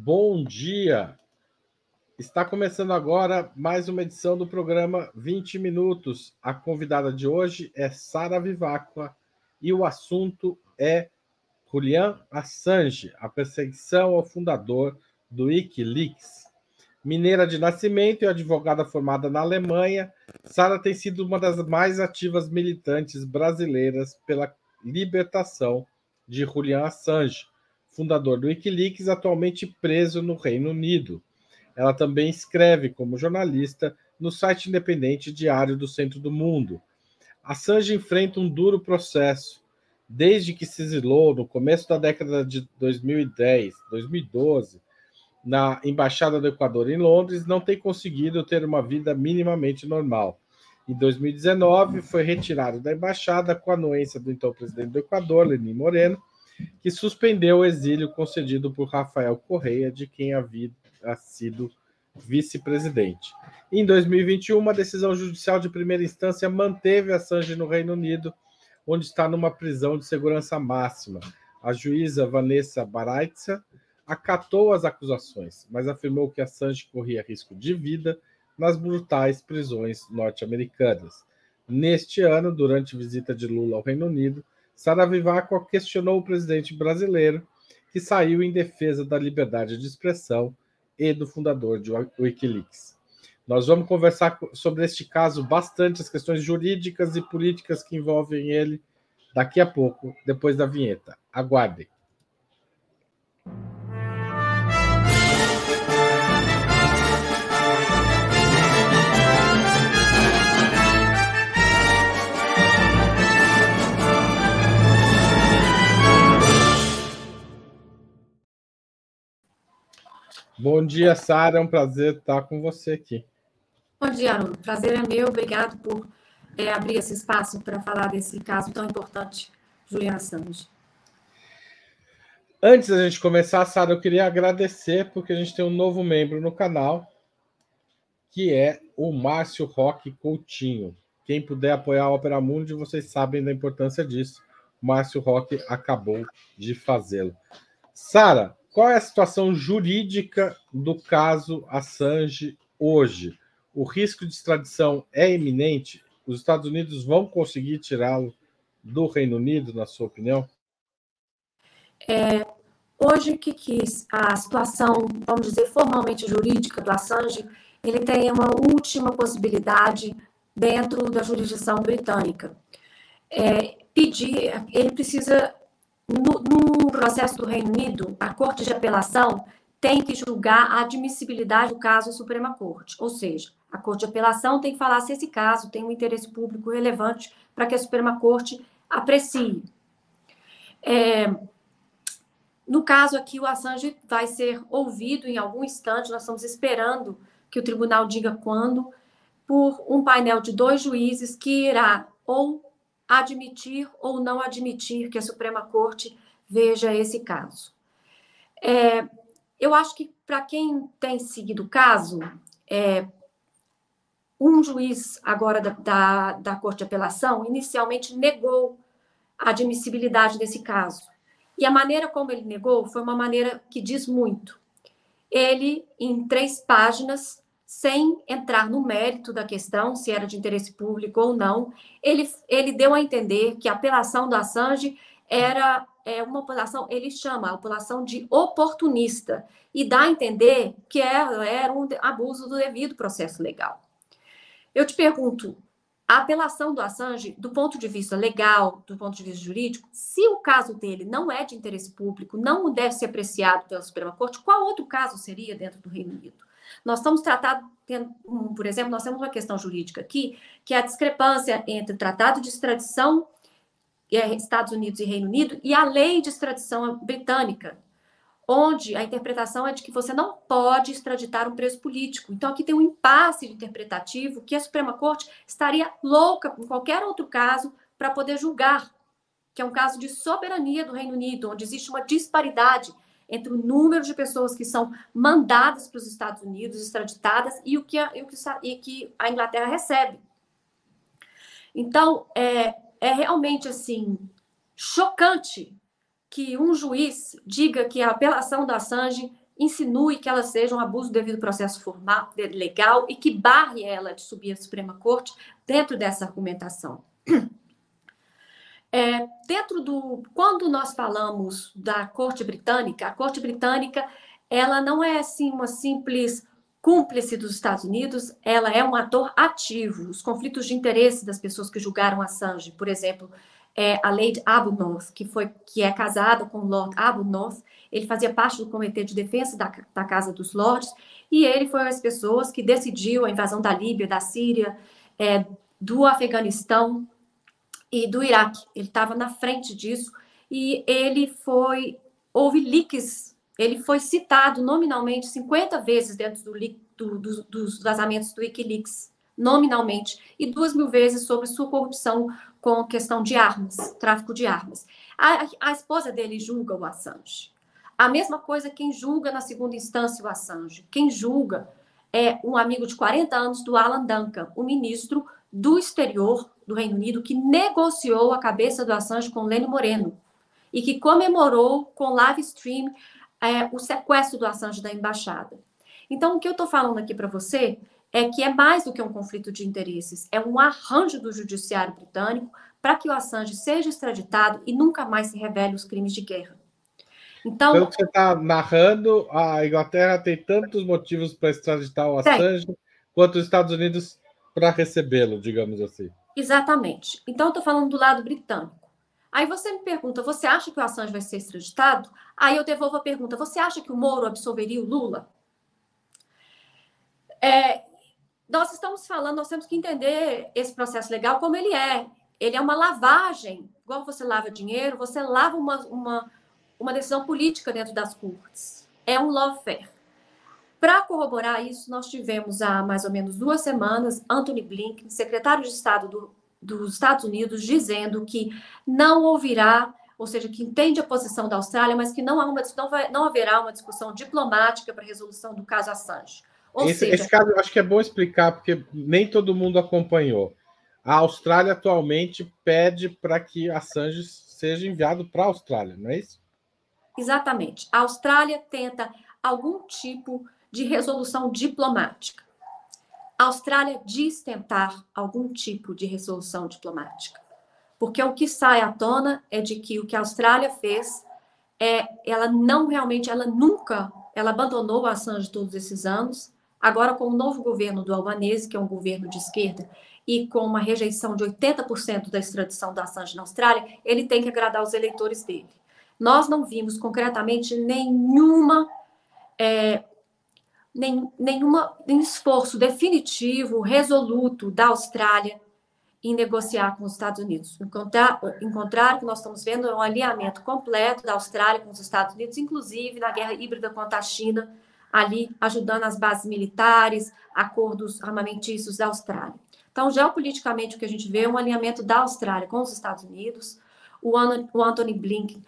Bom dia! Está começando agora mais uma edição do programa 20 Minutos. A convidada de hoje é Sara Vivacqua e o assunto é Julian Assange, a perseguição ao fundador do Wikileaks. Mineira de nascimento e advogada formada na Alemanha, Sara tem sido uma das mais ativas militantes brasileiras pela libertação de Julian Assange, fundador do Wikileaks, atualmente preso no Reino Unido. Ela também escreve como jornalista no site independente Diário do Centro do Mundo. Assange enfrenta um duro processo. Desde que se exilou no começo da década de 2010, 2012, na embaixada do Equador em Londres, não tem conseguido ter uma vida minimamente normal. Em 2019, foi retirado da embaixada com a anuência do então presidente do Equador, Lenin Moreno, que suspendeu o exílio concedido por Rafael Correia, de quem havia sido vice-presidente. Em 2021, uma decisão judicial de primeira instância manteve Assange no Reino Unido, onde está numa prisão de segurança máxima. A juíza Vanessa Baraitza acatou as acusações, mas afirmou que Assange corria risco de vida nas brutais prisões norte-americanas. Neste ano, durante visita de Lula ao Reino Unido, Sara Vivaco questionou o presidente brasileiro, que saiu em defesa da liberdade de expressão e do fundador de Wikileaks. Nós vamos conversar sobre este caso bastante, as questões jurídicas e políticas que envolvem ele, daqui a pouco, depois da vinheta. Aguardem. Bom dia, Sara. É um prazer estar com você aqui. Bom dia, Aruno. Prazer é meu. Obrigado por é, abrir esse espaço para falar desse caso tão importante, Juliana Santos. Antes da gente começar, Sara, eu queria agradecer porque a gente tem um novo membro no canal, que é o Márcio Roque Coutinho. Quem puder apoiar a Opera Mundi, vocês sabem da importância disso. O Márcio Roque acabou de fazê-lo. Sara, qual é a situação jurídica do caso Assange hoje? O risco de extradição é iminente? Os Estados Unidos vão conseguir tirá-lo do Reino Unido, na sua opinião? É, hoje, que, que a situação, vamos dizer, formalmente jurídica do Assange, ele tem uma última possibilidade dentro da jurisdição britânica. É, pedir, ele precisa no, no processo do Reino Unido, a Corte de Apelação tem que julgar a admissibilidade do caso à Suprema Corte. Ou seja, a Corte de Apelação tem que falar se esse caso tem um interesse público relevante para que a Suprema Corte aprecie. É, no caso aqui, o Assange vai ser ouvido em algum instante, nós estamos esperando que o tribunal diga quando, por um painel de dois juízes que irá ou admitir ou não admitir que a Suprema Corte veja esse caso. É, eu acho que para quem tem seguido o caso, é, um juiz agora da, da, da Corte de Apelação inicialmente negou a admissibilidade desse caso. E a maneira como ele negou foi uma maneira que diz muito. Ele, em três páginas, sem entrar no mérito da questão, se era de interesse público ou não, ele, ele deu a entender que a apelação do Assange era é, uma apelação, ele chama a apelação de oportunista, e dá a entender que era, era um abuso do devido processo legal. Eu te pergunto, a apelação do Assange, do ponto de vista legal, do ponto de vista jurídico, se o caso dele não é de interesse público, não deve ser apreciado pela Suprema Corte, qual outro caso seria dentro do Reino Unido? Nós estamos tratando, por exemplo, nós temos uma questão jurídica aqui, que é a discrepância entre o Tratado de Extradição é, Estados Unidos e Reino Unido e a lei de extradição britânica, onde a interpretação é de que você não pode extraditar um preso político. Então, aqui tem um impasse interpretativo que a Suprema Corte estaria louca, em qualquer outro caso, para poder julgar, que é um caso de soberania do Reino Unido, onde existe uma disparidade entre o número de pessoas que são mandadas para os Estados Unidos, extraditadas, e o que a, e o que, e que a Inglaterra recebe. Então, é, é realmente assim chocante que um juiz diga que a apelação da Assange insinue que ela seja um abuso devido ao processo formal, legal e que barre ela de subir à Suprema Corte dentro dessa argumentação. É, dentro do. Quando nós falamos da Corte Britânica, a Corte Britânica ela não é assim uma simples cúmplice dos Estados Unidos, ela é um ator ativo. Os conflitos de interesse das pessoas que julgaram Assange, por exemplo, é a Lady Abunorth, que foi que é casada com o Lord Abunorth, ele fazia parte do Comitê de Defesa da, da Casa dos Lordes, e ele foi uma das pessoas que decidiu a invasão da Líbia, da Síria, é, do Afeganistão e do Iraque. Ele estava na frente disso, e ele foi. Houve leaks ele foi citado nominalmente 50 vezes dentro do, do, do, dos vazamentos do Wikileaks, nominalmente, e duas mil vezes sobre sua corrupção com questão de armas, tráfico de armas. A, a esposa dele julga o Assange. A mesma coisa quem julga na segunda instância o Assange. Quem julga é um amigo de 40 anos do Alan Duncan, o ministro do exterior do Reino Unido que negociou a cabeça do Assange com Lenny Moreno e que comemorou com live stream é, o sequestro do Assange da embaixada. Então, o que eu estou falando aqui para você é que é mais do que um conflito de interesses, é um arranjo do judiciário britânico para que o Assange seja extraditado e nunca mais se revele os crimes de guerra. Então, que você está narrando, a Inglaterra tem tantos motivos para extraditar o Assange tem. quanto os Estados Unidos para recebê-lo, digamos assim. Exatamente. Então, eu estou falando do lado britânico. Aí você me pergunta, você acha que o Assange vai ser extraditado? Aí eu devolvo a pergunta, você acha que o Moro absolveria o Lula? É, nós estamos falando, nós temos que entender esse processo legal como ele é. Ele é uma lavagem, igual você lava dinheiro, você lava uma, uma, uma decisão política dentro das cortes. É um lawfare. Para corroborar isso, nós tivemos há mais ou menos duas semanas Anthony Blinken, secretário de Estado do dos Estados Unidos dizendo que não ouvirá, ou seja, que entende a posição da Austrália, mas que não, há uma, não, vai, não haverá uma discussão diplomática para a resolução do caso Assange. Esse, seja... esse, caso eu acho que é bom explicar, porque nem todo mundo acompanhou. A Austrália atualmente pede para que Assange seja enviado para a Austrália, não é isso? Exatamente. A Austrália tenta algum tipo de resolução diplomática. A Austrália diz tentar algum tipo de resolução diplomática. Porque o que sai à tona é de que o que a Austrália fez é ela não realmente, ela nunca, ela abandonou o Assange todos esses anos. Agora, com o novo governo do Albanese, que é um governo de esquerda, e com uma rejeição de 80% da extradição do Assange na Austrália, ele tem que agradar os eleitores dele. Nós não vimos concretamente nenhuma é, nem, nenhuma, nenhum esforço definitivo, resoluto da Austrália em negociar com os Estados Unidos. Encontrar, encontrar o que nós estamos vendo é um alinhamento completo da Austrália com os Estados Unidos, inclusive na guerra híbrida contra a China, ali ajudando as bases militares, acordos armamentícios da Austrália. Então, geopoliticamente, o que a gente vê é um alinhamento da Austrália com os Estados Unidos, o Anthony Blinken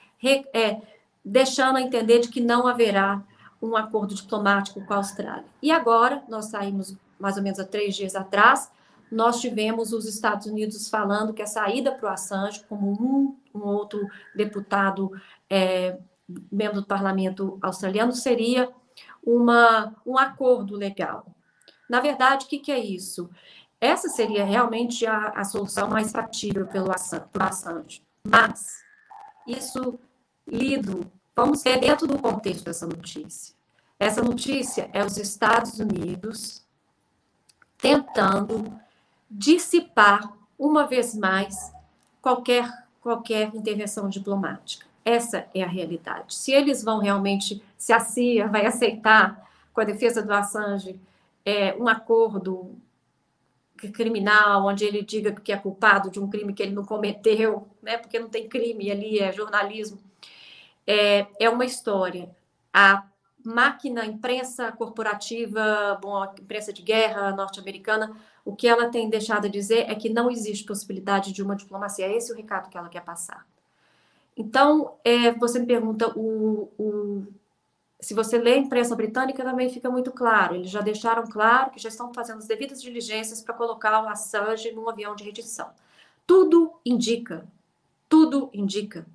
é, deixando a entender de que não haverá um acordo diplomático com a Austrália. E agora, nós saímos mais ou menos há três dias atrás, nós tivemos os Estados Unidos falando que a saída para o Assange, como um, um outro deputado, é, membro do parlamento australiano, seria uma, um acordo legal. Na verdade, o que, que é isso? Essa seria realmente a, a solução mais factível pelo Assange. Mas isso lido Vamos ver dentro do contexto dessa notícia. Essa notícia é os Estados Unidos tentando dissipar uma vez mais qualquer qualquer intervenção diplomática. Essa é a realidade. Se eles vão realmente, se a CIA vai aceitar com a defesa do Assange é, um acordo criminal, onde ele diga que é culpado de um crime que ele não cometeu, né? Porque não tem crime ali, é jornalismo é, é uma história. A máquina, a imprensa corporativa, bom, a imprensa de guerra norte-americana, o que ela tem deixado de dizer é que não existe possibilidade de uma diplomacia. É esse o recado que ela quer passar. Então, é, você me pergunta, o, o, se você lê a imprensa britânica, também fica muito claro. Eles já deixaram claro que já estão fazendo as devidas diligências para colocar o Assange num avião de redição. Tudo indica, tudo indica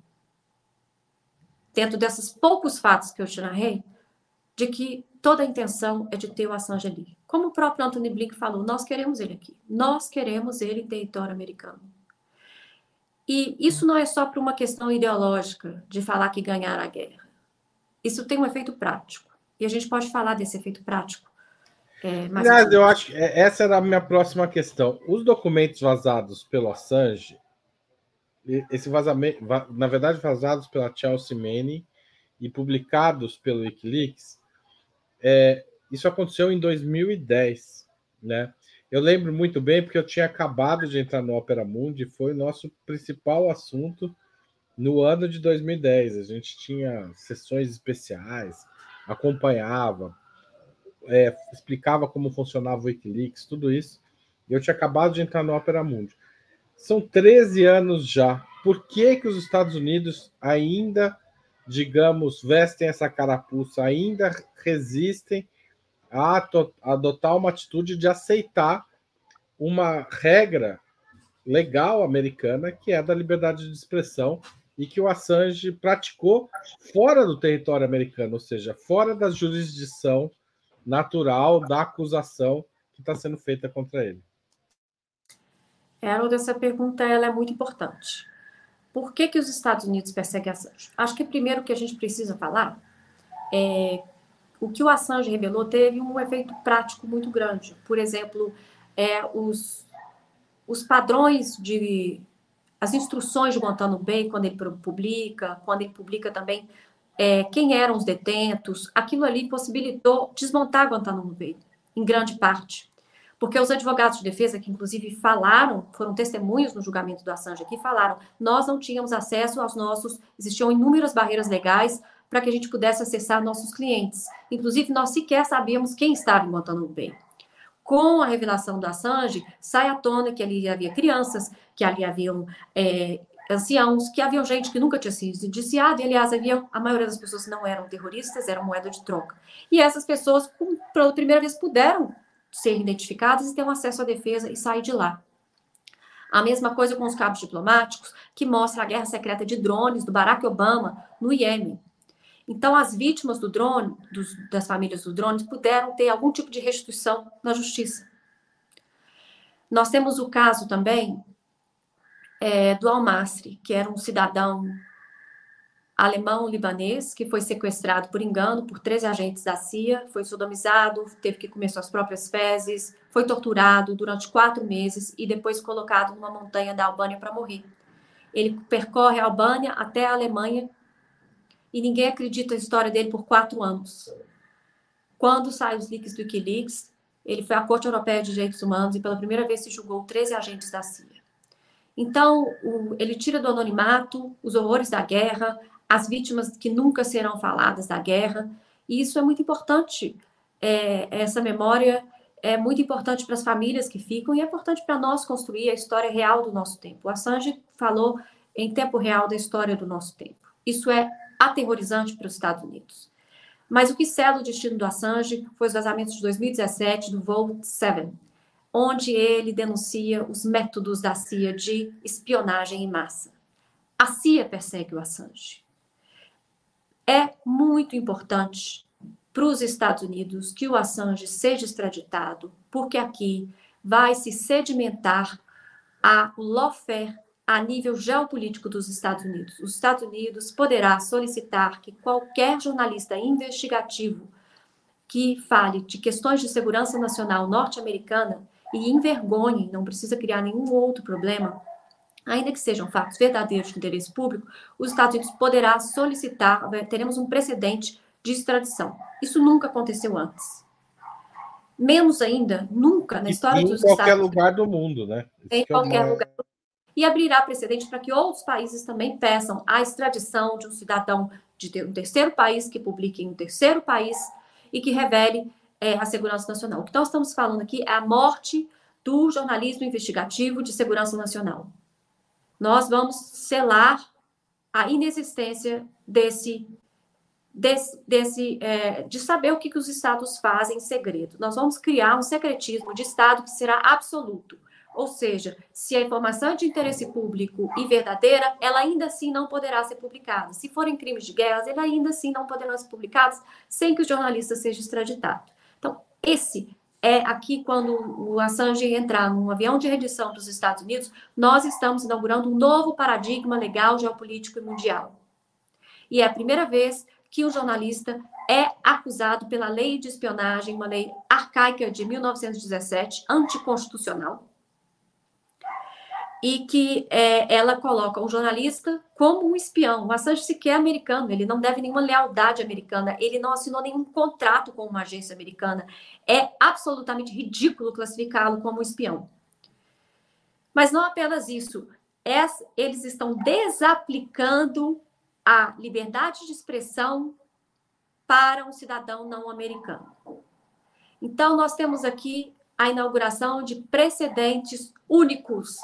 dentro desses poucos fatos que eu te narrei, de que toda a intenção é de ter o Assange ali. Como o próprio Anthony Blink falou, nós queremos ele aqui. Nós queremos ele em território americano. E isso não é só por uma questão ideológica de falar que ganhar a guerra. Isso tem um efeito prático. E a gente pode falar desse efeito prático. É, Aliás, eu acho que é, essa era a minha próxima questão. Os documentos vazados pelo Assange, esse vazamento, na verdade, vazados pela Chelsea Manning e publicados pelo Wikileaks, é, isso aconteceu em 2010, né? Eu lembro muito bem porque eu tinha acabado de entrar no Opera Mundi, foi o nosso principal assunto no ano de 2010. A gente tinha sessões especiais, acompanhava, é, explicava como funcionava o Wikileaks, tudo isso. Eu tinha acabado de entrar no Opera Mundi. São 13 anos já. Por que, que os Estados Unidos ainda, digamos, vestem essa carapuça, ainda resistem a adotar uma atitude de aceitar uma regra legal americana que é da liberdade de expressão e que o Assange praticou fora do território americano, ou seja, fora da jurisdição natural da acusação que está sendo feita contra ele. Harold, essa pergunta ela é muito importante. Por que, que os Estados Unidos perseguem Assange? Acho que primeiro que a gente precisa falar é o que o Assange revelou teve um efeito prático muito grande. Por exemplo, é, os, os padrões de. as instruções de Guantanamo Bay, quando ele publica, quando ele publica também é, quem eram os detentos, aquilo ali possibilitou desmontar Guantanamo Bay, em grande parte. Porque os advogados de defesa, que inclusive falaram, foram testemunhos no julgamento do Assange aqui, falaram: nós não tínhamos acesso aos nossos, existiam inúmeras barreiras legais para que a gente pudesse acessar nossos clientes. Inclusive, nós sequer sabíamos quem estava em Guantanamo Bay. Com a revelação do Assange, sai à tona que ali havia crianças, que ali haviam é, anciãos, que haviam gente que nunca tinha sido indiciada, e aliás, havia, a maioria das pessoas não eram terroristas, eram moeda de troca. E essas pessoas, pela primeira vez, puderam ser identificadas e ter um acesso à defesa e sair de lá. A mesma coisa com os cabos diplomáticos, que mostra a guerra secreta de drones do Barack Obama no Iêmen. Então, as vítimas do drone, dos, das famílias dos drones, puderam ter algum tipo de restituição na justiça. Nós temos o caso também é, do Almasri, que era um cidadão alemão-libanês que foi sequestrado por engano por três agentes da CIA, foi sodomizado, teve que comer suas próprias fezes, foi torturado durante quatro meses e depois colocado numa montanha da Albânia para morrer. Ele percorre a Albânia até a Alemanha e ninguém acredita a história dele por quatro anos. Quando saem os leaks do Wikileaks, ele foi à Corte Europeia de Direitos Humanos e pela primeira vez se julgou 13 agentes da CIA. Então, o, ele tira do anonimato os horrores da guerra, as vítimas que nunca serão faladas da guerra, e isso é muito importante. É, essa memória é muito importante para as famílias que ficam e é importante para nós construir a história real do nosso tempo. O Assange falou em tempo real da história do nosso tempo. Isso é aterrorizante para os Estados Unidos. Mas o que sela o destino do Assange foi os vazamentos de 2017 do Vault 7, onde ele denuncia os métodos da CIA de espionagem em massa. A CIA persegue o Assange. É muito importante para os Estados Unidos que o Assange seja extraditado, porque aqui vai se sedimentar a lawfare a nível geopolítico dos Estados Unidos. Os Estados Unidos poderá solicitar que qualquer jornalista investigativo que fale de questões de segurança nacional norte-americana e envergonhe, não precisa criar nenhum outro problema, ainda que sejam fatos verdadeiros de interesse público, os Estados Unidos poderá solicitar, teremos um precedente de extradição. Isso nunca aconteceu antes. Menos ainda, nunca na história dos Estados Unidos. Em qualquer lugar do mundo, né? Isso em qualquer é lugar do e abrirá precedente para que outros países também peçam a extradição de um cidadão de um terceiro país que publique em um terceiro país e que revele é, a segurança nacional. O que nós estamos falando aqui é a morte do jornalismo investigativo de segurança nacional. Nós vamos selar a inexistência desse, desse, desse é, de saber o que, que os estados fazem em segredo. Nós vamos criar um secretismo de estado que será absoluto Ou seja, se a informação é de interesse público e verdadeira, ela ainda assim não poderá ser publicada. Se forem crimes de guerra, ela ainda assim não poderão ser publicados sem que o jornalista seja extraditado. Então, esse é aqui quando o Assange entrar num avião de redição para os Estados Unidos, nós estamos inaugurando um novo paradigma legal, geopolítico e mundial. E é a primeira vez que o jornalista é acusado pela lei de espionagem, uma lei arcaica de 1917, anticonstitucional, e que é, ela coloca o jornalista como um espião. O Assange sequer é americano, ele não deve nenhuma lealdade americana, ele não assinou nenhum contrato com uma agência americana. É absolutamente ridículo classificá-lo como um espião. Mas não apenas isso, eles estão desaplicando a liberdade de expressão para um cidadão não americano. Então, nós temos aqui a inauguração de precedentes únicos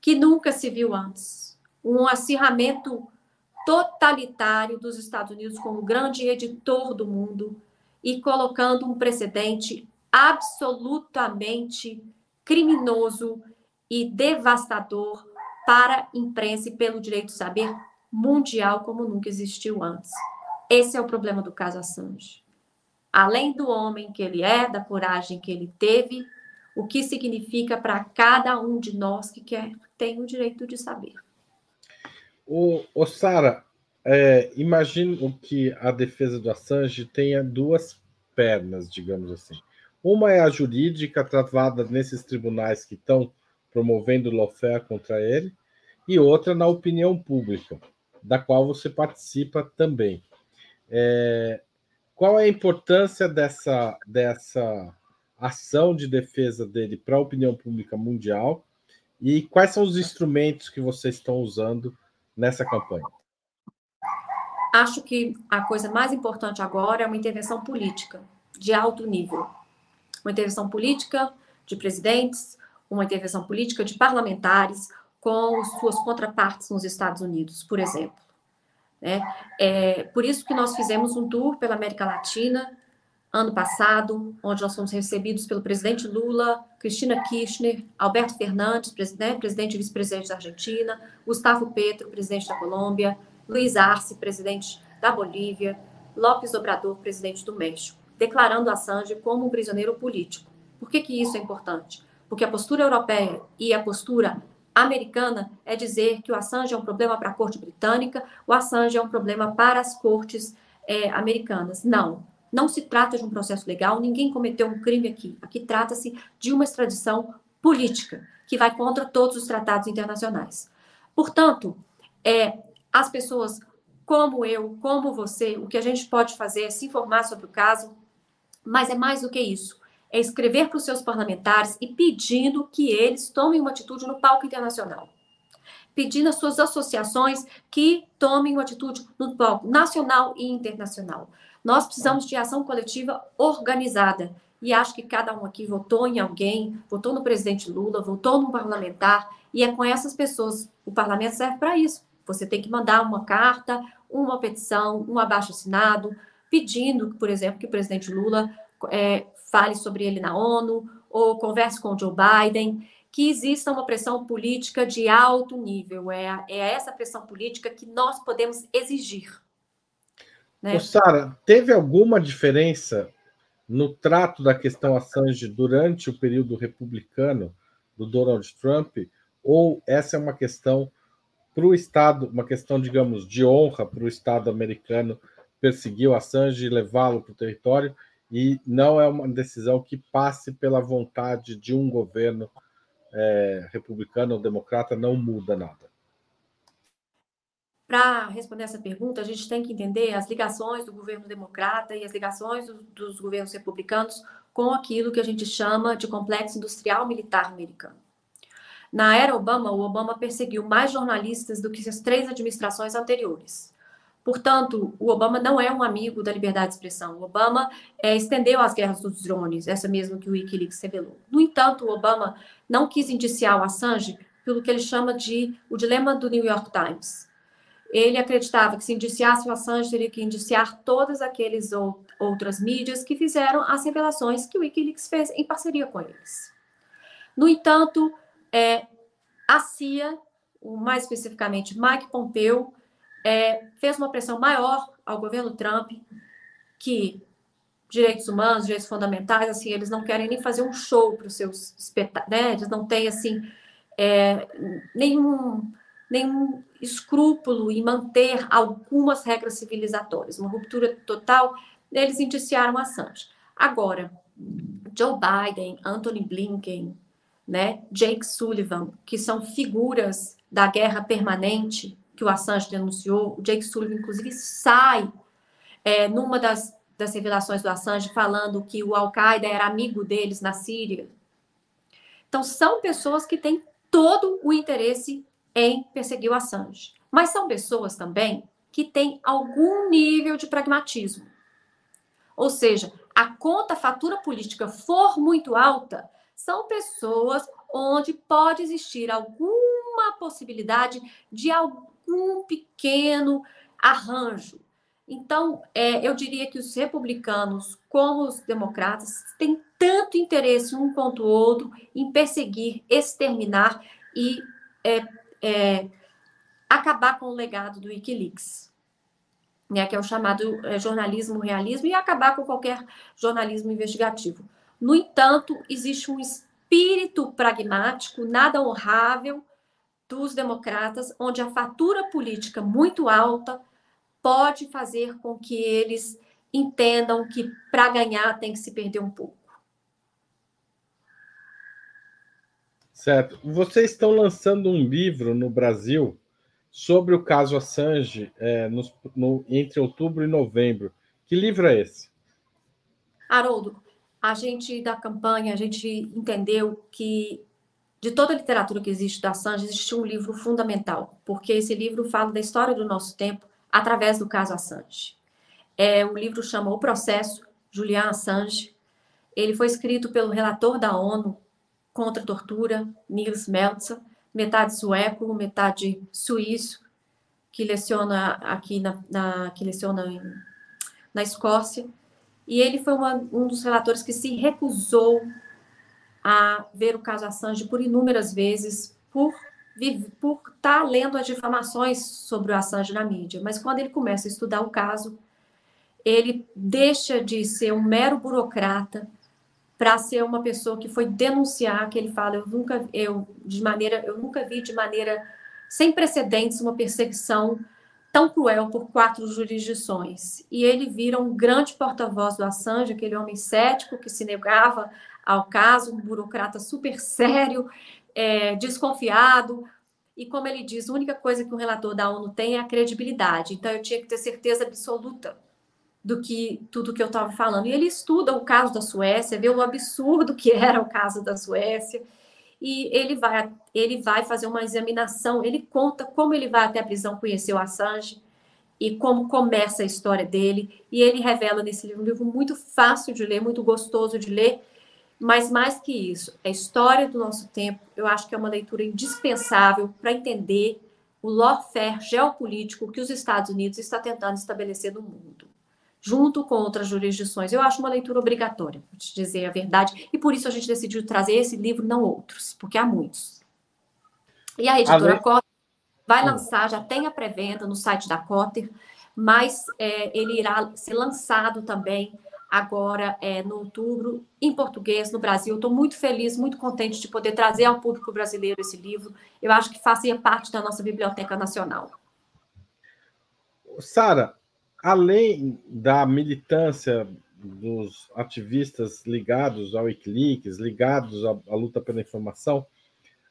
que nunca se viu antes. Um acirramento totalitário dos Estados Unidos como grande editor do mundo e colocando um precedente absolutamente criminoso e devastador para a imprensa e pelo direito de saber mundial como nunca existiu antes. Esse é o problema do caso Assange. Além do homem que ele é, da coragem que ele teve, o que significa para cada um de nós que quer, tem o direito de saber. O, o Sara, é, imagino que a defesa do Assange tenha duas pernas, digamos assim. Uma é a jurídica, travada nesses tribunais que estão promovendo lawfare contra ele, e outra na opinião pública, da qual você participa também. É, qual é a importância dessa, dessa ação de defesa dele para a opinião pública mundial e quais são os instrumentos que vocês estão usando nessa campanha? Acho que a coisa mais importante agora é uma intervenção política de alto nível. Uma intervenção política de presidentes, uma intervenção política de parlamentares com suas contrapartes nos Estados Unidos, por exemplo. Né? É, por isso que nós fizemos um tour pela América Latina, ano passado, onde nós fomos recebidos pelo presidente Lula, Cristina Kirchner, Alberto Fernandes, presidente, presidente e vice-presidente da Argentina, Gustavo Petro, presidente da Colômbia, Luiz Arce, presidente da Bolívia, López Obrador, presidente do México, declarando Assange como um prisioneiro político. Por que, que isso é importante? Porque a postura europeia e a postura americana é dizer que o Assange é um problema para a corte britânica, o Assange é um problema para as cortes é, americanas. Não, não se trata de um processo legal, ninguém cometeu um crime aqui. Aqui trata-se de uma extradição política, que vai contra todos os tratados internacionais. Portanto, é, as pessoas como eu, como você, o que a gente pode fazer é se informar sobre o caso, mas é mais do que isso. É escrever para os seus parlamentares e pedindo que eles tomem uma atitude no palco internacional. Pedindo às suas associações que tomem uma atitude no palco nacional e internacional. Nós precisamos de ação coletiva organizada. E acho que cada um aqui votou em alguém, votou no presidente Lula, votou no parlamentar, e é com essas pessoas. O parlamento serve para isso. Você tem que mandar uma carta, uma petição, um abaixo-assinado, pedindo, por exemplo, que o presidente Lula é, fale sobre ele na ONU, ou converse com o Joe Biden, que exista uma pressão política de alto nível. É, é essa pressão política que nós podemos exigir. Né? Sara, teve alguma diferença no trato da questão Assange durante o período republicano do Donald Trump? Ou essa é uma questão para o Estado, uma questão, digamos, de honra para o Estado americano perseguir o Assange e levá-lo para o território, e não é uma decisão que passe pela vontade de um governo é, republicano ou democrata, não muda nada. Para responder essa pergunta, a gente tem que entender as ligações do governo democrata e as ligações do, dos governos republicanos com aquilo que a gente chama de complexo industrial militar americano. Na era Obama, o Obama perseguiu mais jornalistas do que as três administrações anteriores. Portanto, o Obama não é um amigo da liberdade de expressão. O Obama é, estendeu as guerras dos drones, essa mesmo que o Wikileaks revelou. No entanto, o Obama não quis indiciar o Assange pelo que ele chama de o dilema do New York Times ele acreditava que se indiciasse o Assange, teria que indiciar todas aqueles ou, outras mídias que fizeram as revelações que o Wikileaks fez em parceria com eles. No entanto, é, a CIA, mais especificamente Mike Pompeo, é, fez uma pressão maior ao governo Trump que direitos humanos, direitos fundamentais, assim, eles não querem nem fazer um show para os seus espetáculos, né? Eles não têm, assim, é, nenhum, nenhum escrúpulo em manter algumas regras civilizatórias. Uma ruptura total, eles indiciaram Assange. Agora, Joe Biden, Anthony Blinken, né, Jake Sullivan, que são figuras da guerra permanente que o Assange denunciou, o Jake Sullivan, inclusive, sai é, numa das das revelações do Assange falando que o Al-Qaeda era amigo deles na Síria. Então, são pessoas que têm todo o interesse em perseguir o Assange. Mas são pessoas também que têm algum nível de pragmatismo. Ou seja, a conta, a fatura política for muito alta, são pessoas onde pode existir alguma possibilidade de algum pequeno arranjo, então, é, eu diria que os republicanos, como os democratas, têm tanto interesse um quanto o outro em perseguir, exterminar e é, é, acabar com o legado do Wikileaks, né, que é o chamado é, jornalismo realismo, e acabar com qualquer jornalismo investigativo. No entanto, existe um espírito pragmático, nada honrável dos democratas, onde a fatura política muito alta pode fazer com que eles entendam que para ganhar tem que se perder um pouco. Certo. Vocês estão lançando um livro no Brasil sobre o caso Assange é, no, no, entre outubro e novembro. Que livro é esse? Haroldo, a gente da campanha, a gente entendeu que de toda a literatura que existe da Assange, existe um livro fundamental, porque esse livro fala da história do nosso tempo, através do caso Assange. É, o livro chama O Processo, Julian Assange. Ele foi escrito pelo relator da ONU contra a tortura, Nils Meltzer, metade sueco, metade suíço, que leciona aqui na, na que leciona em, na Escócia. E ele foi uma, um dos relatores que se recusou a ver o caso Assange por inúmeras vezes, por por estar tá lendo as difamações sobre o Assange na mídia, mas quando ele começa a estudar o caso, ele deixa de ser um mero burocrata para ser uma pessoa que foi denunciar, que ele fala, eu nunca, eu de maneira, eu nunca vi de maneira sem precedentes uma perseguição tão cruel por quatro jurisdições. E ele vira um grande porta-voz do Assange, aquele homem cético que se negava ao caso, um burocrata super sério é, desconfiado. E como ele diz, a única coisa que o relator da ONU tem é a credibilidade. Então eu tinha que ter certeza absoluta do que tudo que eu estava falando. E ele estuda o caso da Suécia, vê o absurdo que era o caso da Suécia, e ele vai, ele vai fazer uma examinação, ele conta como ele vai até a prisão conhecer o Assange e como começa a história dele, e ele revela nesse livro um livro muito fácil de ler, muito gostoso de ler, mas mais que isso, a história do nosso tempo, eu acho que é uma leitura indispensável para entender o lawfare geopolítico que os Estados Unidos está tentando estabelecer no mundo, junto com outras jurisdições. Eu acho uma leitura obrigatória, para te dizer a verdade, e por isso a gente decidiu trazer esse livro, não outros, porque há muitos. E a editora Ale... Cotter vai hum. lançar, já tem a pré-venda no site da Cotter, mas é, ele irá ser lançado também agora é, no outubro, em português, no Brasil. Estou muito feliz, muito contente de poder trazer ao público brasileiro esse livro. Eu acho que fazia parte da nossa Biblioteca Nacional. Sara, além da militância dos ativistas ligados ao Wikileaks, ligados à, à luta pela informação,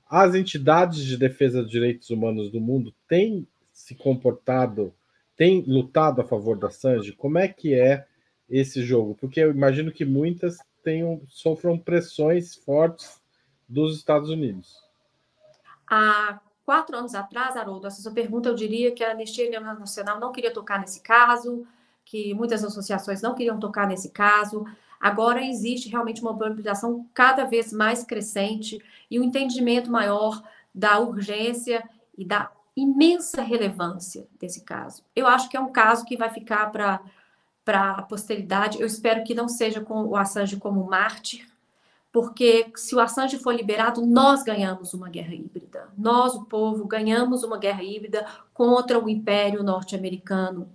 as entidades de defesa dos direitos humanos do mundo têm se comportado, têm lutado a favor da Sanji? Como é que é esse jogo? Porque eu imagino que muitas tenham, sofram pressões fortes dos Estados Unidos. Há quatro anos atrás, Haroldo, essa sua pergunta, eu diria que a Anistia Internacional não queria tocar nesse caso, que muitas associações não queriam tocar nesse caso. Agora existe realmente uma mobilização cada vez mais crescente e um entendimento maior da urgência e da imensa relevância desse caso. Eu acho que é um caso que vai ficar para a posteridade. Eu espero que não seja com o Assange como mártir, porque se o Assange for liberado, nós ganhamos uma guerra híbrida. Nós, o povo, ganhamos uma guerra híbrida contra o Império Norte-Americano.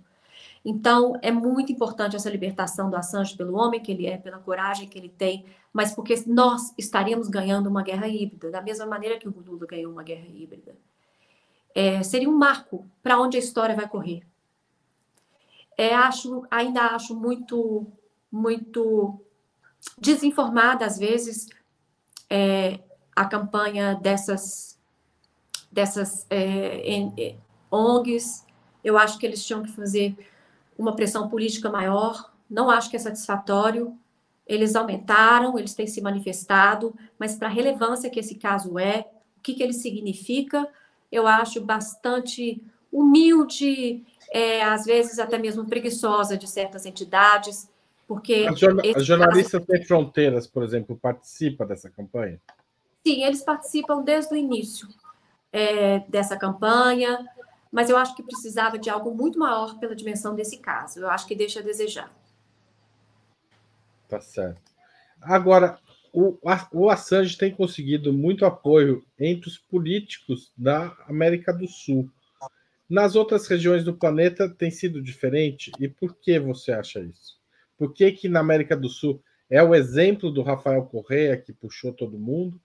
Então, é muito importante essa libertação do Assange pelo homem que ele é, pela coragem que ele tem, mas porque nós estaríamos ganhando uma guerra híbrida, da mesma maneira que o Lula ganhou uma guerra híbrida. É, seria um marco para onde a história vai correr. É, acho, ainda acho muito, muito desinformada, às vezes, é, a campanha dessas, dessas é, ONGs. Eu acho que eles tinham que fazer uma pressão política maior. Não acho que é satisfatório. Eles aumentaram, eles têm se manifestado, mas para a relevância que esse caso é, o que, que ele significa, eu acho bastante humilde, é, às vezes até mesmo preguiçosa de certas entidades, porque... As, jorna as jornalistas caso... Sem Fronteiras, por exemplo, participam dessa campanha? Sim, eles participam desde o início é, dessa campanha, mas eu acho que precisava de algo muito maior pela dimensão desse caso. Eu acho que deixa a desejar. Tá certo. Agora, o, o Assange tem conseguido muito apoio entre os políticos da América do Sul. Nas outras regiões do planeta tem sido diferente? E por que você acha isso? Por que, que na América do Sul é o exemplo do Rafael Correa que puxou todo mundo?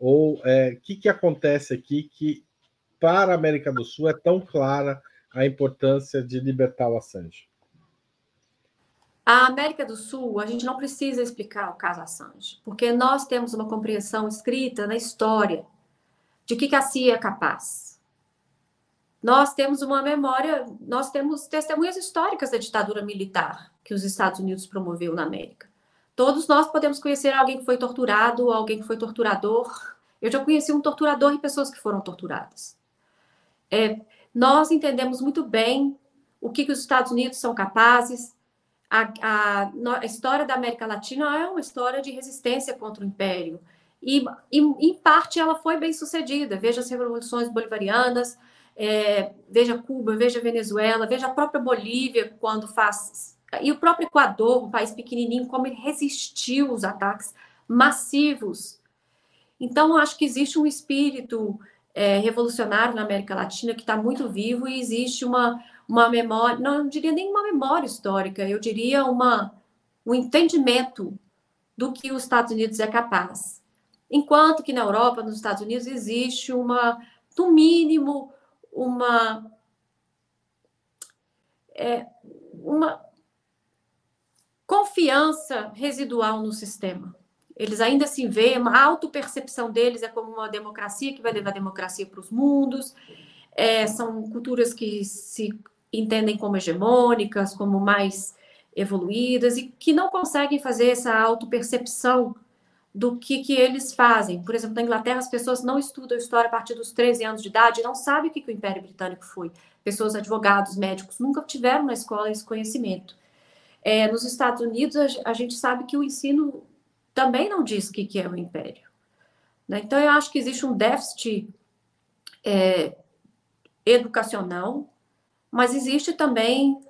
Ou o é, que, que acontece aqui que para a América do Sul é tão clara a importância de libertar o Assange? A América do Sul, a gente não precisa explicar o caso Assange, porque nós temos uma compreensão escrita na história de que, que a CIA é capaz. Nós temos uma memória, nós temos testemunhas históricas da ditadura militar que os Estados Unidos promoveu na América. Todos nós podemos conhecer alguém que foi torturado, alguém que foi torturador. Eu já conheci um torturador e pessoas que foram torturadas. É, nós entendemos muito bem o que, que os Estados Unidos são capazes, a, a, a, história da América Latina é uma história de resistência contra o Império. E, e em parte, ela foi bem sucedida. Veja as revoluções bolivarianas, é, veja Cuba, veja Venezuela, veja a própria Bolívia, quando faz. E o próprio Equador, um país pequenininho, como ele resistiu os ataques massivos. Então, acho que existe um espírito é, revolucionário na América Latina que está muito vivo e existe uma, uma memória, não diria nem uma memória histórica, eu diria uma, um entendimento do que os Estados Unidos é capaz. Enquanto que na Europa, nos Estados Unidos, existe uma, no mínimo, uma, é, uma confiança residual no sistema. Eles ainda se veem, a autopercepção deles é como uma democracia que vai levar a democracia para os mundos. É, são culturas que se entendem como hegemônicas, como mais evoluídas e que não conseguem fazer essa autopercepção do que, que eles fazem. Por exemplo, na Inglaterra, as pessoas não estudam história a partir dos 13 anos de idade, não sabem o que, que o Império Britânico foi. Pessoas, advogados, médicos, nunca tiveram na escola esse conhecimento. É, nos Estados Unidos, a, a, gente sabe que o ensino também não diz o que, que é o Império. Né? Então, eu acho que existe um déficit é, educacional mas existe também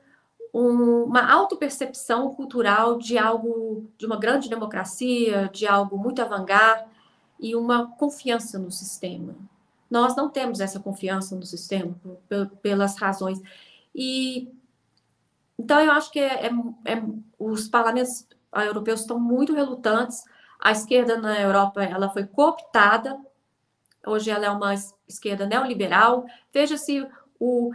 um, uma autopercepção cultural de algo, de uma grande democracia, de algo muito avant e uma confiança no sistema. Nós não temos essa confiança no sistema pelas razões. E então eu acho que é, é, é, os parlamentos europeus estão muito relutantes. A esquerda na Europa ela foi cooptada. Hoje ela é uma esquerda neoliberal. Veja-se o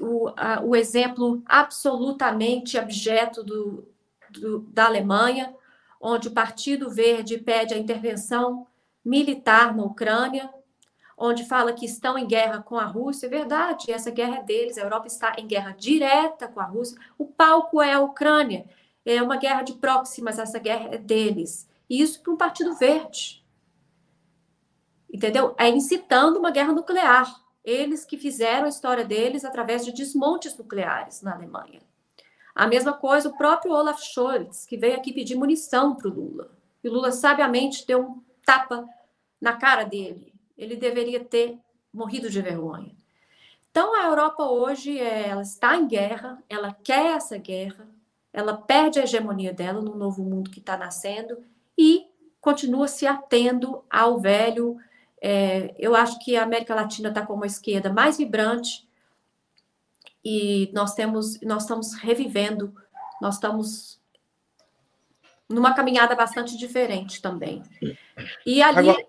o, a, o exemplo absolutamente abjeto do, do, da Alemanha, onde o Partido Verde pede a intervenção militar na Ucrânia, onde fala que estão em guerra com a Rússia. É verdade, essa guerra é deles, a Europa está em guerra direta com a Rússia. O palco é a Ucrânia, é uma guerra de proxy, mas essa guerra é deles. E isso para um Partido Verde. Entendeu? É incitando uma guerra nuclear eles que fizeram a história deles através de desmontes nucleares na Alemanha. A mesma coisa o próprio Olaf Scholz, que veio aqui pedir munição para o Lula. E o Lula sabiamente deu um tapa na cara dele. Ele deveria ter morrido de vergonha. Então a Europa hoje ela está em guerra, ela quer essa guerra, ela perde a hegemonia dela no novo mundo que está nascendo e continua se atendo ao velho. É, eu acho que a América Latina está com uma esquerda mais vibrante e nós temos, nós estamos revivendo, nós estamos numa caminhada bastante diferente também. E ali Agora...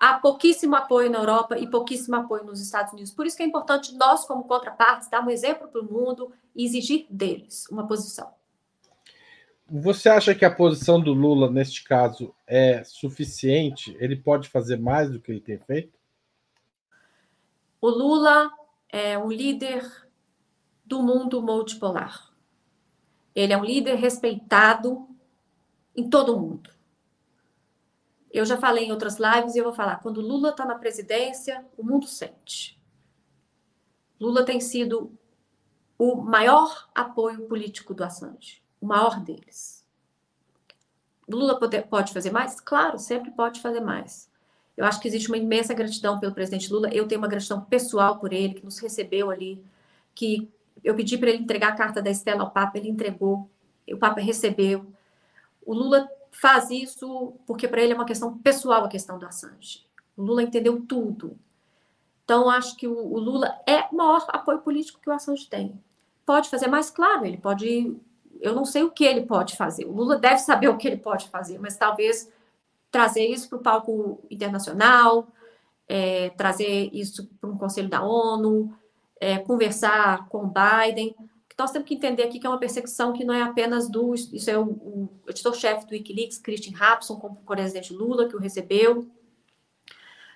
há pouquíssimo apoio na Europa e pouquíssimo apoio nos Estados Unidos. Por isso que é importante nós, como contrapartes, dar um exemplo para o mundo e exigir deles uma posição. Você acha que a posição do Lula, neste caso, é suficiente? Ele pode fazer mais do que ele tem feito? O Lula é um líder do mundo multipolar. Ele é um líder respeitado em todo o mundo. Eu já falei em outras lives e eu vou falar: quando Lula está na presidência, o mundo sente. Lula tem sido o maior apoio político do Assange o maior deles. Lula pode, pode fazer mais? Claro, sempre pode fazer mais. Eu acho que existe uma imensa gratidão pelo presidente Lula. Eu tenho uma gratidão pessoal por ele, que nos recebeu ali, que eu pedi para ele entregar a carta da Estela ao Papa, ele entregou, o Papa recebeu. O Lula faz isso porque para ele é uma questão pessoal a questão do Assange. O Lula entendeu tudo. Então, acho que o, o Lula é o maior apoio político que o Assange tem. Pode fazer mais, claro, ele pode eu não sei o que ele pode fazer. O Lula deve saber o que ele pode fazer, mas talvez trazer isso para o palco internacional, é, trazer isso para um conselho da ONU, é, conversar com o Biden. Nós temos que entender aqui que é uma perseguição que não é apenas do. Isso é o, o editor-chefe do Wikileaks, Christian Rapson, com o presidente Lula, que o recebeu.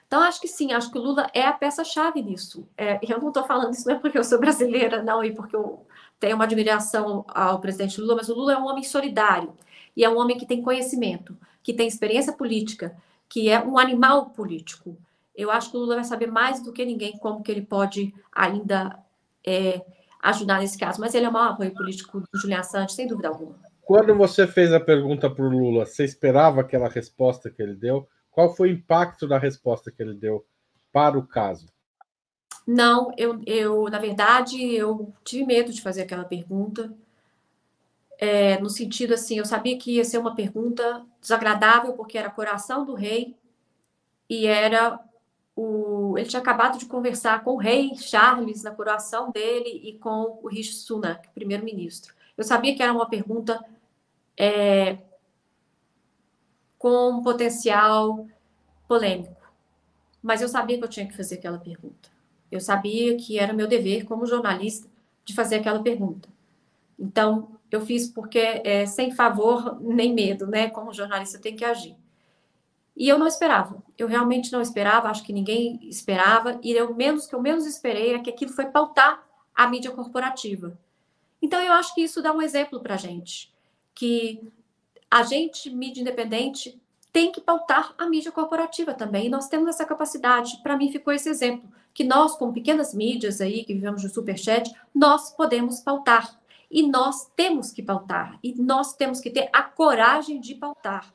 Então, acho que sim, acho que o Lula é a peça-chave nisso. É, eu não estou falando isso não é porque eu sou brasileira, não, e porque eu tenho uma admiração ao presidente Lula, mas o Lula é um homem solidário e é um homem que tem conhecimento, que tem experiência política, que é um animal político. Eu acho que o Lula vai saber mais do que ninguém como que ele pode ainda é, ajudar nesse caso. Mas ele é o maior apoio político do Julian Assange, sem dúvida alguma. Quando você fez a pergunta para o Lula, você esperava aquela resposta que ele deu? Qual foi o impacto da resposta que ele deu para o caso? Não, eu, eu, na verdade, eu tive medo de fazer aquela pergunta. É, no sentido assim, eu sabia que ia ser uma pergunta desagradável, porque era coração do rei e era o. Ele tinha acabado de conversar com o rei Charles na coroação dele e com o Rishi Sunak, primeiro-ministro. Eu sabia que era uma pergunta é, com potencial polêmico, mas eu sabia que eu tinha que fazer aquela pergunta. Eu sabia que era meu dever como jornalista de fazer aquela pergunta. Então, eu fiz porque é, sem favor nem medo, né? Como jornalista tem que agir. E eu não esperava. Eu realmente não esperava, acho que ninguém esperava, e eu menos que eu menos esperei é que aquilo foi pautar a mídia corporativa. Então eu acho que isso dá um exemplo para a gente, que a gente, mídia independente, tem que pautar a mídia corporativa também. E nós temos essa capacidade. Para mim, ficou esse exemplo, que nós, como pequenas mídias aí, que vivemos do superchat, nós podemos pautar. E nós temos que pautar. E nós temos que ter a coragem de pautar.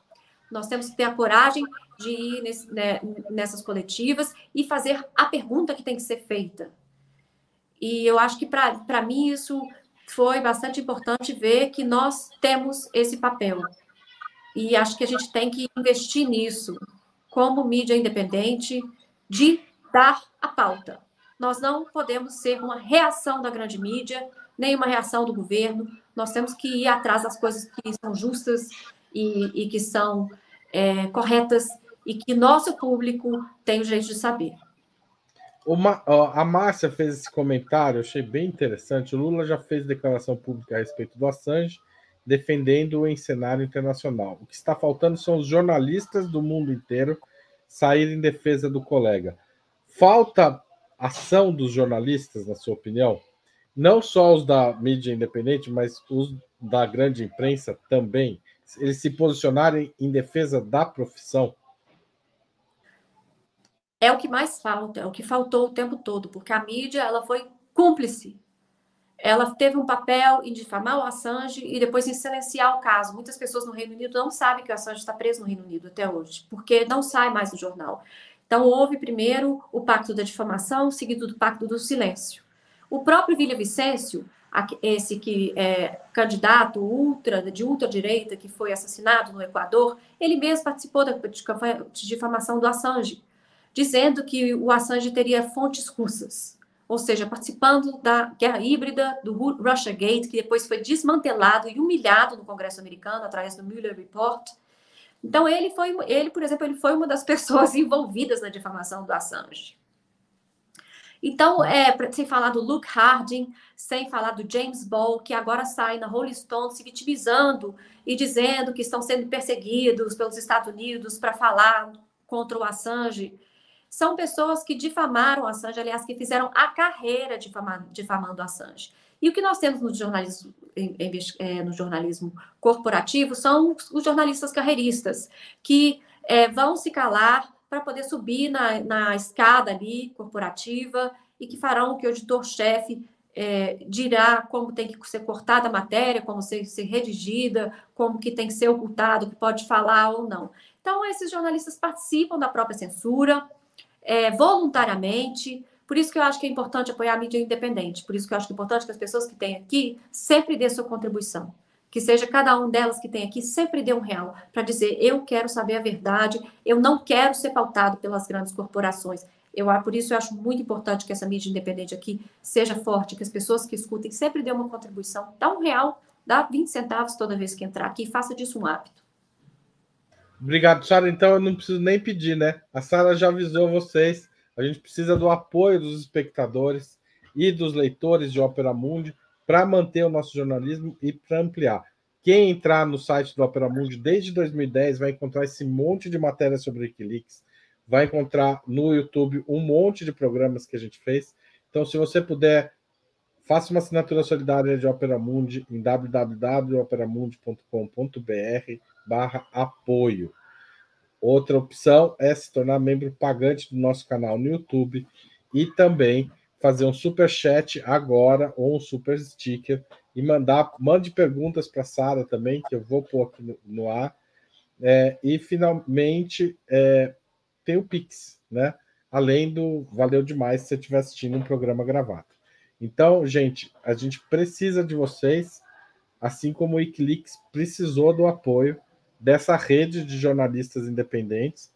Nós temos que ter a coragem de ir nesse, né, nessas coletivas e fazer a pergunta que tem que ser feita. E eu acho que, para mim, isso foi bastante importante ver que nós temos esse papel. E acho que a gente tem que investir nisso, como mídia independente, de dar a pauta. Nós não podemos ser uma reação da grande mídia, nem uma reação do governo. Nós temos que ir atrás das coisas que são justas e, e que são é, corretas e que nosso público tem o jeito de saber. Uma, a Márcia fez esse comentário, achei bem interessante. O Lula já fez declaração pública a respeito do Assange defendendo em cenário internacional. O que está faltando são os jornalistas do mundo inteiro saírem em defesa do colega. Falta ação dos jornalistas, na sua opinião? Não só os da mídia independente, mas os da grande imprensa também. Eles se posicionarem em defesa da profissão? É o que mais falta, é o que faltou o tempo todo, porque a mídia ela foi cúmplice ela teve um papel em difamar o Assange e depois em silenciar o caso. Muitas pessoas no Reino Unido não sabem que o Assange está preso no Reino Unido até hoje, porque não sai mais do jornal. Então, houve primeiro o pacto da difamação, seguido do pacto do silêncio. O próprio Vila Vicêncio, esse que é candidato ultra de ultradireita que foi assassinado no Equador, ele mesmo participou da difamação do Assange, dizendo que o Assange teria fontes russas, ou seja, participando da guerra híbrida do Russia Gate, que depois foi desmantelado e humilhado no Congresso americano através do Mueller Report. Então ele foi, ele, por exemplo, ele foi uma das pessoas envolvidas na difamação do Assange. Então, é, sem falar do Luke Harding, sem falar do James Ball, que agora sai na Rolling Stone se vitimizando e dizendo que estão sendo perseguidos pelos Estados Unidos para falar contra o Assange. São pessoas que difamaram o Assange, aliás, que fizeram a carreira difamando, difamando o Assange. E o que nós temos no jornalismo, é, no jornalismo corporativo são os jornalistas carreiristas, que é, vão se calar para poder subir na, na escada ali corporativa e que farão que o editor-chefe é, dirá como tem que ser cortada a matéria, como ser, ser redigida, como que tem que ser ocultado, que pode falar ou não. Então, esses jornalistas participam da própria censura é, voluntariamente. Por isso que eu acho que é importante apoiar a mídia independente. Por isso que eu acho que é importante que as pessoas que têm aqui sempre dê sua contribuição que seja cada um delas que tem aqui sempre dê um real para dizer eu quero saber a verdade, eu não quero ser pautado pelas grandes corporações. Eu, por isso eu acho muito importante que essa mídia independente aqui seja forte, que as pessoas que escutem sempre dê uma contribuição, dá um real, dá 20 centavos toda vez que entrar aqui faça disso um hábito. Obrigado, Sara. Então eu não preciso nem pedir, né? A Sara já avisou vocês. A gente precisa do apoio dos espectadores e dos leitores de Ópera Mundi para manter o nosso jornalismo e para ampliar. Quem entrar no site do Opera Mundi desde 2010 vai encontrar esse monte de matérias sobre Wikileaks, vai encontrar no YouTube um monte de programas que a gente fez. Então, se você puder, faça uma assinatura solidária de Opera Mundi em www.operamundi.com.br barra apoio. Outra opção é se tornar membro pagante do nosso canal no YouTube e também fazer um super chat agora ou um super sticker e mandar mande perguntas para Sara também que eu vou pôr aqui no, no ar é, e finalmente é, tem o Pix, né? Além do valeu demais se você estiver assistindo um programa gravado. Então, gente, a gente precisa de vocês, assim como o Wikileaks precisou do apoio dessa rede de jornalistas independentes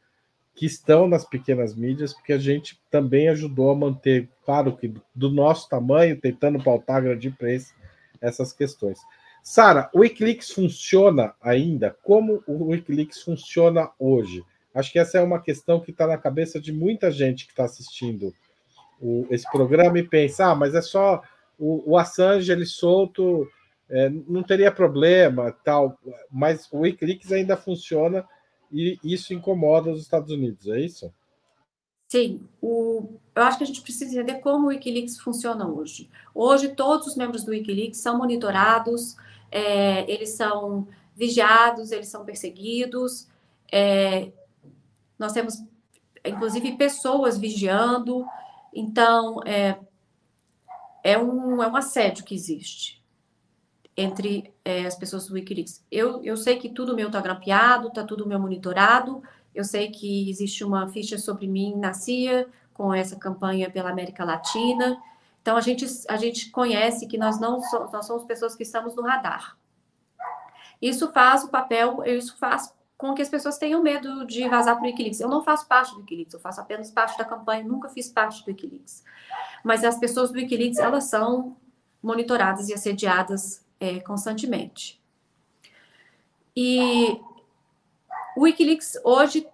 que estão nas pequenas mídias, porque a gente também ajudou a manter, claro que do nosso tamanho, tentando pautar a grande imprensa essas questões. Sara, o Wikileaks funciona ainda? Como o Wikileaks funciona hoje? Acho que essa é uma questão que está na cabeça de muita gente que está assistindo o, esse programa e pensa, ah, mas é só o, o Assange ele solto, é, não teria problema, tal. Mas o Wikileaks ainda funciona e isso incomoda os Estados Unidos, é isso? Sim, o, eu acho que a gente precisa entender como o Wikileaks funciona hoje. Hoje, todos os membros do Wikileaks são monitorados, é, eles são vigiados, eles são perseguidos. É, nós temos, inclusive, pessoas vigiando. Então, é, é, um, é um assédio que existe entre é, as pessoas do Wikileaks. Eu, eu sei que tudo meu está grampeado, está tudo meu monitorado, eu sei que existe uma ficha sobre mim na CIA, com essa campanha pela América Latina. Então, a gente, a gente conhece que nós não nós somos pessoas que estamos no radar. Isso faz o papel, isso faz com que as pessoas tenham medo de vazar para o Wikileaks. Eu não faço parte do Wikileaks, eu faço apenas parte da campanha, nunca fiz parte do Wikileaks. Mas as pessoas do Wikileaks, elas são monitoradas e assediadas é, constantemente. E o Wikileaks hoje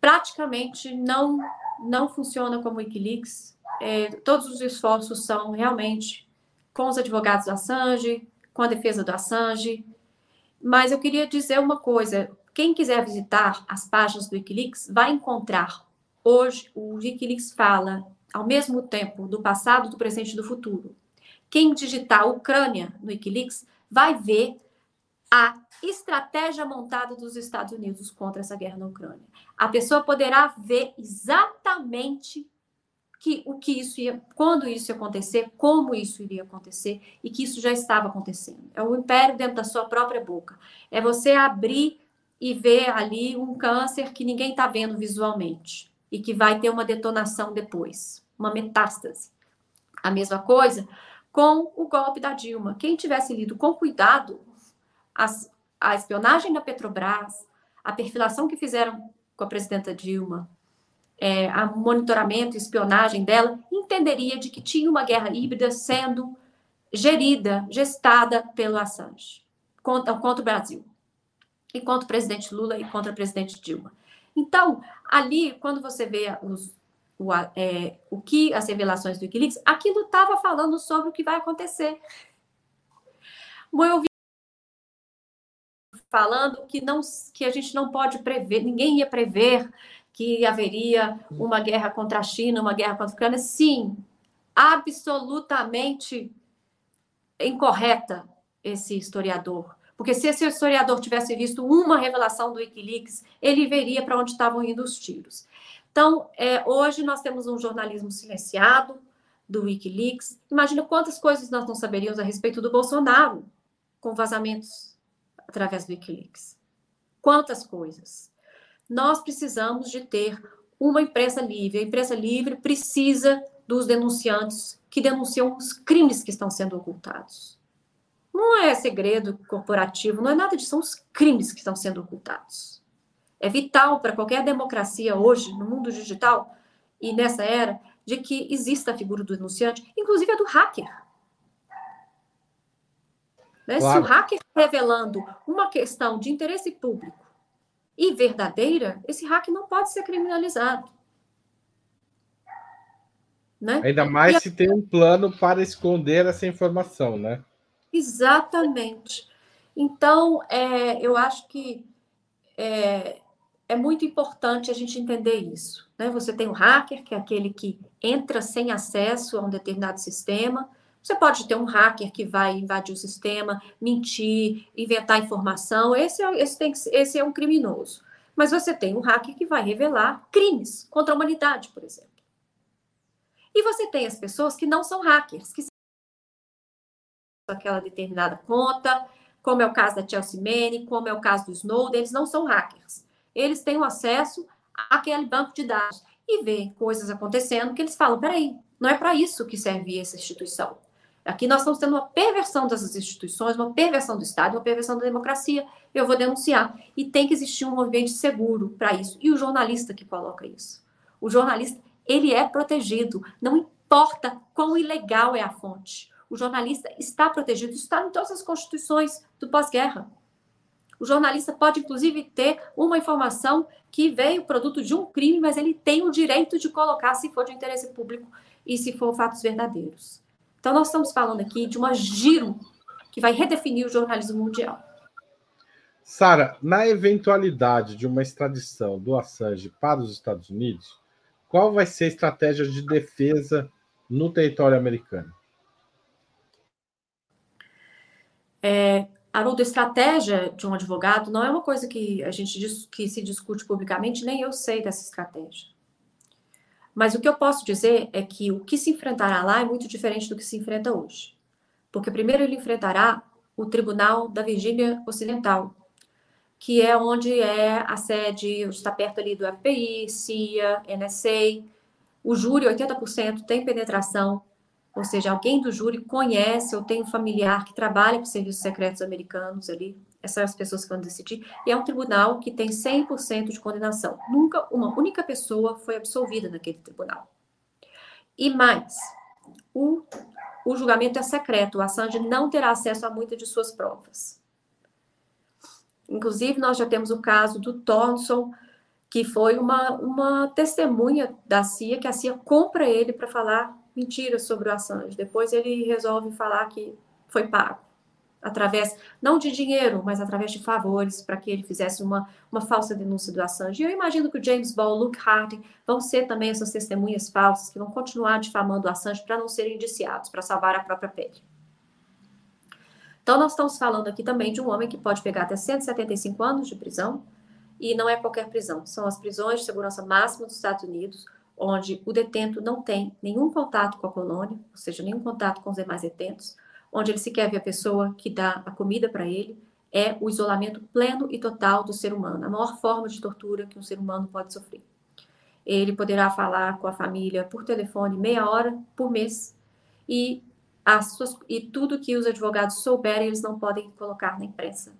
praticamente não, não funciona como Wikileaks. É, todos os esforços são realmente com os advogados do Assange, com a defesa do Assange. Mas eu queria dizer uma coisa: quem quiser visitar as páginas do Wikileaks vai encontrar. Hoje, o Wikileaks fala ao mesmo tempo do passado, do presente e do futuro. Quem digitar Ucrânia no Wikileaks vai ver a estratégia montada dos Estados Unidos contra essa guerra na Ucrânia. A pessoa poderá ver exatamente que o que isso ia, quando isso ia acontecer, como isso iria acontecer e que isso já estava acontecendo. É o império dentro da sua própria boca. É você abrir e ver ali um câncer que ninguém está vendo visualmente e que vai ter uma detonação depois, uma metástase. A mesma coisa com o golpe da Dilma. Quem tivesse lido com cuidado as, a espionagem da Petrobras, a perfilação que fizeram com a presidenta Dilma, é, a monitoramento e espionagem dela, entenderia de que tinha uma guerra híbrida sendo gerida, gestada pelo Assange contra, contra o Brasil, e contra o presidente Lula e contra a presidente Dilma. Então, ali, quando você vê os, o, é, o que as revelações do Wikileaks, aquilo estava falando sobre o que vai acontecer. Eu ouvi falando que não que a gente não pode prever, ninguém ia prever que haveria uma guerra contra a China, uma guerra contra a Ucrânia. Sim, absolutamente incorreta esse historiador. Porque se esse historiador tivesse visto uma revelação do Wikileaks, ele veria para onde estavam indo os tiros. Então, é, hoje nós temos um jornalismo silenciado do Wikileaks. Imagina quantas coisas nós não saberíamos a respeito do Bolsonaro com vazamentos através do Wikileaks. Quantas coisas. Nós precisamos de ter uma imprensa livre. A imprensa livre precisa dos denunciantes que denunciam os crimes que estão sendo ocultados. Não é segredo corporativo, não é nada disso, são os crimes que estão sendo ocultados. É vital para qualquer democracia hoje, no mundo digital e nessa era, de que exista a figura do denunciante, inclusive a do hacker. Né? Claro. Se o hacker revelando uma questão de interesse público e verdadeira, esse hack não pode ser criminalizado. Né? Ainda mais e se a... tem um plano para esconder essa informação, né? Exatamente. Então, é, eu acho que é, é, muito importante a gente entender isso. Né? Você tem o hacker, que é aquele que entra sem acesso a um determinado sistema. Você pode ter um hacker que vai invadir o sistema, mentir, inventar informação. Esse é, esse tem, esse é um criminoso. Mas você tem um hacker que vai revelar crimes contra a humanidade, por exemplo. E você tem as pessoas que não são hackers, que aquela determinada conta, como é o caso da Chelsea Manning, como é o caso do Snowden, eles não são hackers. Eles têm o acesso àquele banco de dados e vê coisas acontecendo que eles falam, peraí, não é para isso que serve essa instituição. Aqui nós estamos tendo uma perversão dessas instituições, uma perversão do Estado, uma perversão da democracia. Eu vou denunciar. E tem que existir um ambiente seguro para isso. E o jornalista que coloca isso. O jornalista, ele é protegido. Não importa quão ilegal é a fonte. O jornalista está protegido, isso está em todas as constituições do pós-guerra. O jornalista pode, inclusive, ter uma informação que veio produto de um crime, mas ele tem o direito de colocar se for de interesse público e se for fatos verdadeiros. Então, nós estamos falando aqui de uma giro que vai redefinir o jornalismo mundial. Sara, na eventualidade de uma extradição do Assange para os Estados Unidos, qual vai ser a estratégia de defesa no território americano? É, Haroldo, estratégia de um advogado não é uma coisa que a gente diz, que se discute publicamente, nem eu sei dessa estratégia. Mas o que eu posso dizer é que o que se enfrentará lá é muito diferente do que se enfrenta hoje. Porque primeiro ele enfrentará o Tribunal da Virgínia Ocidental, que é onde é a sede, está perto ali do FBI, CIA, NSA. O júri, 80%, tem penetração ou seja, alguém do júri conhece ou tem um familiar que trabalha com serviços secretos americanos ali, essas pessoas que vão decidir, e é um tribunal que tem 100% de condenação. Nunca uma única pessoa foi absolvida naquele tribunal. E mais, o, o julgamento é secreto, o Assange não terá acesso a muitas de suas provas. Inclusive, nós já temos o caso do Thornton, que foi uma, uma testemunha da CIA, que a CIA compra ele para falar mentiras sobre o Assange. Depois ele resolve falar que foi pago através não de dinheiro, mas através de favores para que ele fizesse uma, uma falsa denúncia do Assange. E eu imagino que o James Ball, Luke Harding vão ser também essas testemunhas falsas que vão continuar difamando o Assange para não serem indiciados, para salvar a própria pele. Então nós estamos falando aqui também de um homem que pode pegar até 175 anos de prisão e não é qualquer prisão, são as prisões de segurança máxima dos Estados Unidos, onde o detento não tem nenhum contato com a colônia, ou seja, nenhum contato com os demais detentos, onde ele sequer vê a pessoa que dá a comida para ele, é o isolamento pleno e total do ser humano, a maior forma de tortura que um ser humano pode sofrer. Ele poderá falar com a família por telefone meia hora por mês e as suas, e tudo que os advogados souberem, eles não podem colocar na imprensa.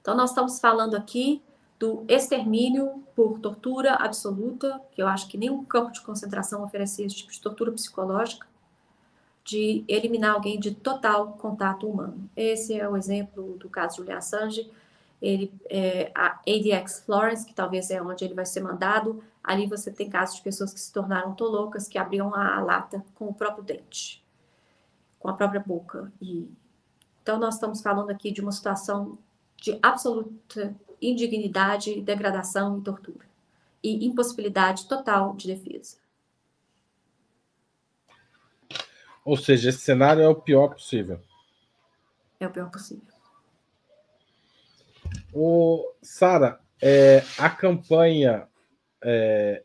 Então, nós estamos falando aqui do extermínio por tortura absoluta, que eu acho que nenhum campo de concentração oferecia esse tipo de tortura psicológica, de eliminar alguém de total contato humano. Esse é o exemplo do caso Julian Assange. Ele, é, a ADX Florence, que talvez é onde ele vai ser mandado, ali você tem casos de pessoas que se tornaram toloucas, que abriam a, a lata com o próprio dente, com a própria boca. E, então, nós estamos falando aqui de uma situação de absoluta indignidade, degradação e tortura. E impossibilidade total de defesa. Ou seja, esse cenário é o pior possível. É o pior possível. O Sara, é, a campanha é,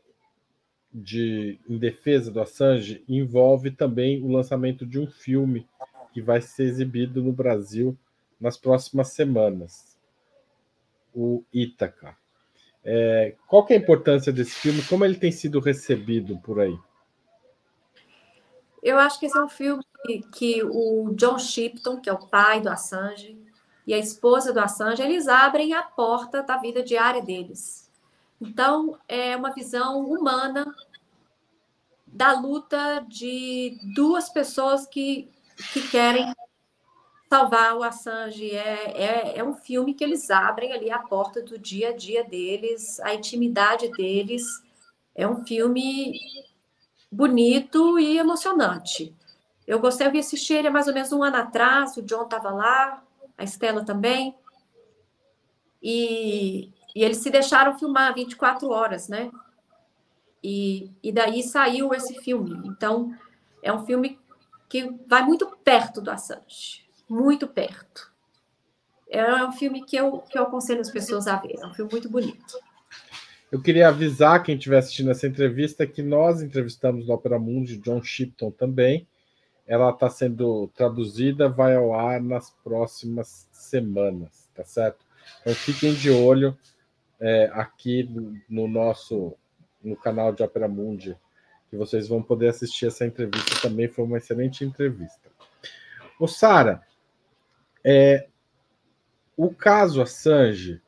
de em defesa do Assange envolve também o lançamento de um filme que vai ser exibido no Brasil nas próximas semanas o Ítaca. É, qual que é a importância desse filme? Como ele tem sido recebido por aí? Eu acho que esse é um filme que, o John Shipton, que é o pai do Assange, e a esposa do Assange, eles abrem a porta da vida diária deles. Então, é uma visão humana da luta de duas pessoas que, que querem salvar o Assange. É, é, é um filme que eles abrem ali a porta do dia a dia deles, a intimidade deles. É um filme bonito e emocionante. Eu gostei de assistir ele há mais ou menos um ano atrás, o John estava lá, a Estela também. E, e eles se deixaram filmar 24 horas, né? E, e daí saiu esse filme. Então, é um filme que vai muito perto do Assange muito perto. É um filme que eu, que eu aconselho as pessoas a ver. É um filme muito bonito. Eu queria avisar quem estiver assistindo essa entrevista que nós entrevistamos no Opera Mundi John Shipton também. Ela está sendo traduzida, vai ao ar nas próximas semanas, tá certo? Então fiquem de olho é, aqui no nosso no canal de Opera Mundi, que vocês vão poder assistir essa entrevista também. Foi uma excelente entrevista. Ô, Sara, é, o caso Assange,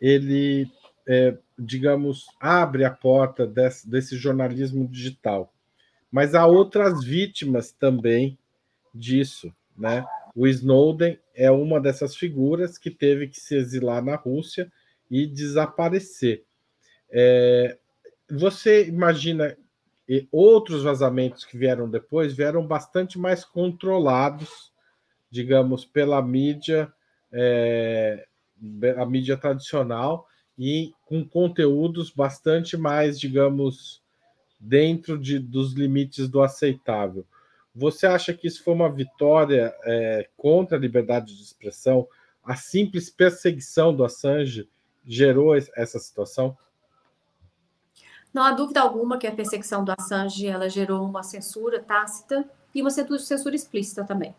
ele, é, digamos, abre a porta desse, desse jornalismo digital, mas há outras vítimas também disso, né? O Snowden é uma dessas figuras que teve que se exilar na Rússia e desaparecer. É, você imagina outros vazamentos que vieram depois vieram bastante mais controlados digamos, pela mídia, é, a mídia tradicional e com conteúdos bastante mais, digamos, dentro de, dos limites do aceitável. Você acha que isso foi uma vitória é, contra a liberdade de expressão? A simples perseguição do Assange gerou essa situação? Não há dúvida alguma que a perseguição do Assange ela gerou uma censura tácita e uma censura explícita também.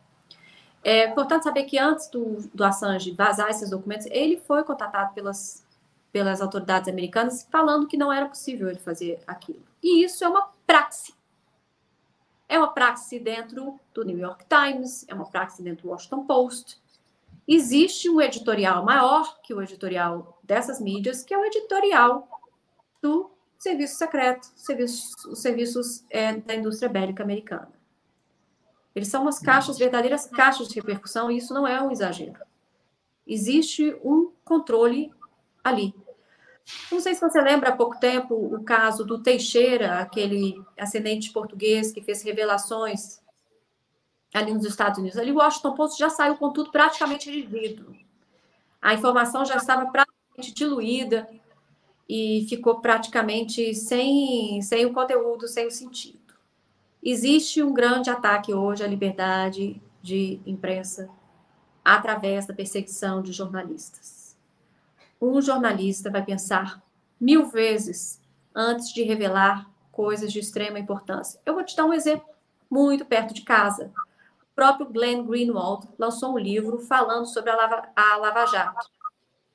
É importante saber que antes do, do Assange vazar esses documentos, ele foi contatado pelas, pelas autoridades americanas falando que não era possível ele fazer aquilo. E isso é uma praxe. É uma praxe dentro do New York Times, é uma praxe dentro do Washington Post. Existe um editorial maior que o editorial dessas mídias, que é o editorial do serviço secreto, serviços, os serviços é, da indústria bélica americana. Eles são umas caixas, verdadeiras caixas de repercussão, e isso não é um exagero. Existe um controle ali. Não sei se você lembra há pouco tempo o caso do Teixeira, aquele ascendente português que fez revelações ali nos Estados Unidos. Ali o Washington Post já saiu com tudo praticamente redigido. A informação já estava praticamente diluída e ficou praticamente sem, sem o conteúdo, sem o sentido. Existe um grande ataque hoje à liberdade de imprensa através da perseguição de jornalistas. Um jornalista vai pensar mil vezes antes de revelar coisas de extrema importância. Eu vou te dar um exemplo muito perto de casa. O próprio Glenn Greenwald lançou um livro falando sobre a Lava, a Lava Jato,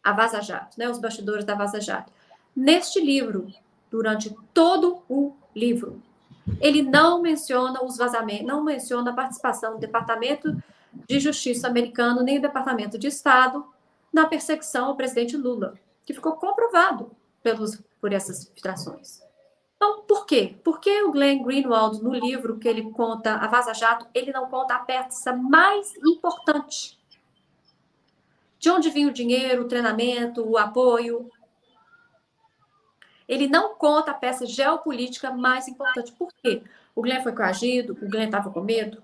a Vaza Jato, né, os bastidores da Vaza Jato. Neste livro, durante todo o livro, ele não menciona os vazamentos, não menciona a participação do Departamento de Justiça americano nem do Departamento de Estado na perseguição ao presidente Lula, que ficou comprovado pelos, por essas filtrações. Então, por quê? Porque o Glenn Greenwald, no livro que ele conta a Vaza Jato, ele não conta a peça mais importante. De onde vinha o dinheiro, o treinamento, o apoio. Ele não conta a peça geopolítica mais importante. Por quê? O Glenn foi coagido, o Glenn estava com medo.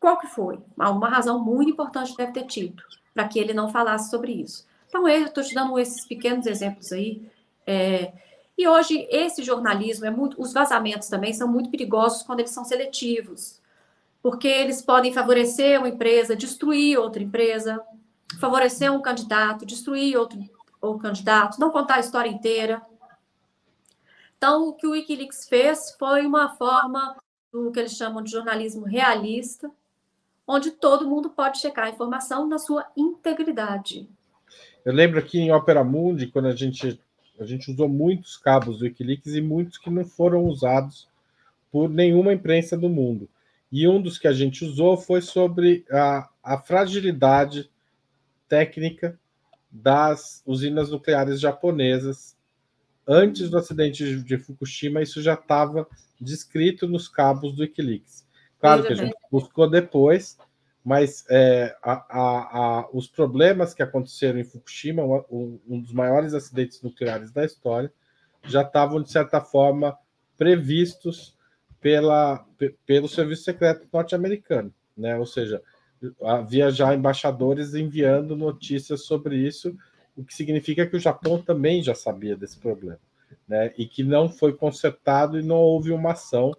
Qual que foi? Uma razão muito importante deve ter tido para que ele não falasse sobre isso. Então, eu estou te dando esses pequenos exemplos aí. É, e hoje esse jornalismo é muito, os vazamentos também são muito perigosos quando eles são seletivos, porque eles podem favorecer uma empresa, destruir outra empresa, favorecer um candidato, destruir outro, outro candidato, não contar a história inteira. Então, o que o WikiLeaks fez foi uma forma do que eles chamam de jornalismo realista, onde todo mundo pode checar a informação na sua integridade. Eu lembro aqui em Opera Mundi, quando a gente a gente usou muitos cabos do Wikileaks e muitos que não foram usados por nenhuma imprensa do mundo. E um dos que a gente usou foi sobre a, a fragilidade técnica das usinas nucleares japonesas. Antes do acidente de Fukushima, isso já estava descrito nos cabos do Wikileaks. Claro que a gente buscou depois, mas é, a, a, a, os problemas que aconteceram em Fukushima, um, um, dos maiores acidentes nucleares da história, já estavam, de certa forma, previstos pela, pelo Serviço Secreto norte-americano. Né? Ou seja, havia já embaixadores enviando notícias sobre isso, o que significa que o Japão também já sabia desse problema. Né? E que não foi consertado e não houve uma ação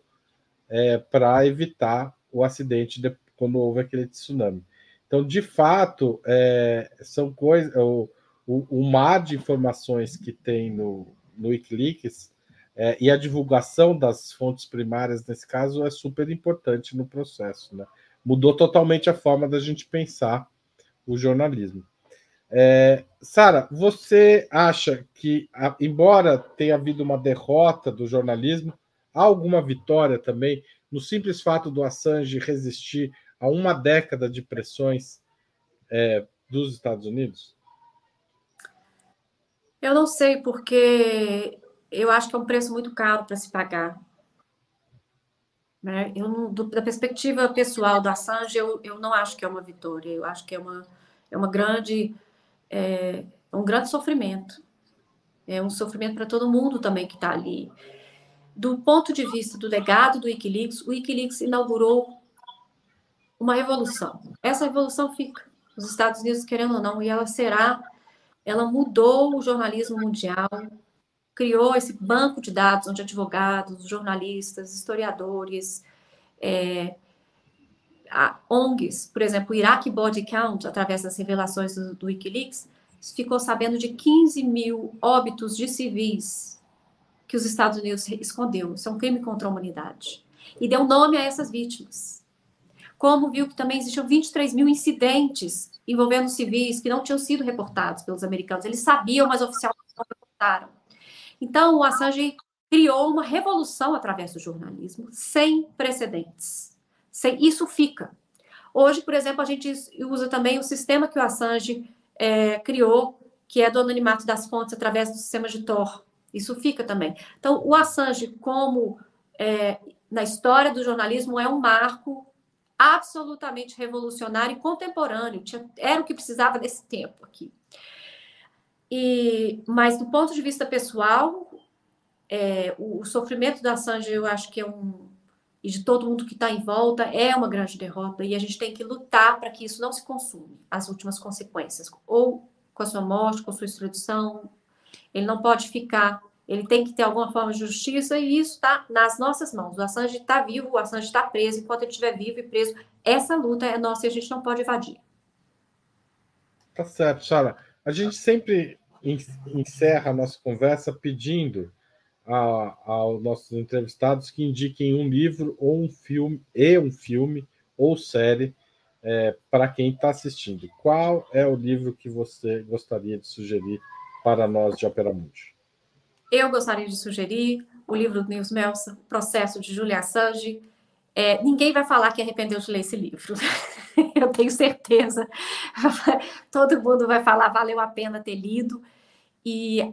é, para evitar o acidente de, quando houve aquele tsunami. Então, de fato, é, são coisas. O, o, o, mar de informações que tem no, no Wikileaks é, e a divulgação das fontes primárias, nesse caso, é super importante no processo. Né? Mudou totalmente a forma da gente pensar o jornalismo. É, Sara, você acha que, embora tenha havido uma derrota do jornalismo, há alguma vitória também no simples fato do Assange resistir a uma década de pressões é, dos Estados Unidos? Eu não sei, porque eu acho que é um preço muito caro para se pagar. Né? Eu, da perspectiva pessoal do Assange, eu, eu não acho que é uma vitória. Eu acho que é uma, é uma grande, é, um grande sofrimento. É um sofrimento para todo mundo também que está ali. Do ponto de vista do legado do Wikileaks, o Wikileaks inaugurou uma revolução. Essa revolução fica nos Estados Unidos, querendo ou não, e ela será, ela mudou o jornalismo mundial, criou esse banco de dados onde advogados, jornalistas, historiadores, é, ONGs, por exemplo, o Iraq Body Count, através das revelações do, do Wikileaks, ficou sabendo de 15 mil óbitos de civis que os Estados Unidos escondeu. Isso é um crime contra a humanidade. E deu nome a essas vítimas como viu que também existiam 23 mil incidentes envolvendo civis que não tinham sido reportados pelos americanos. Eles sabiam, mas oficialmente não reportaram. Então, o Assange criou uma revolução através do jornalismo sem precedentes. Isso fica. Hoje, por exemplo, a gente usa também o sistema que o Assange é, criou, que é do anonimato das fontes através do sistema de Tor. Isso fica também. Então, o Assange, como é, na história do jornalismo, é um marco absolutamente revolucionário e contemporâneo. Era o que precisava desse tempo aqui. E, mas do ponto de vista pessoal, é, o, o, sofrimento da Assange, eu acho que é um e de todo mundo que está em volta é uma grande derrota e a gente tem que lutar para que isso não se consume, as últimas consequências, ou com a sua morte, com a sua extradição. Ele não pode ficar ele tem que ter alguma forma de justiça e isso está nas nossas mãos. O Assange está vivo, o Assange está preso. Enquanto ele estiver vivo e preso, essa luta é nossa e a gente não pode evadir. Tá certo, Sara. A gente sempre encerra a nossa conversa pedindo aos nossos entrevistados que indiquem um livro ou um filme, e um filme ou série é, para quem está assistindo. Qual é o livro que você gostaria de sugerir para nós de Opera Mundi? Eu gostaria de sugerir o livro do Nils Melson, Processo de Julia Assange. É, ninguém vai falar que arrependeu de ler esse livro. Eu tenho certeza. Todo mundo vai falar, valeu a pena ter lido. E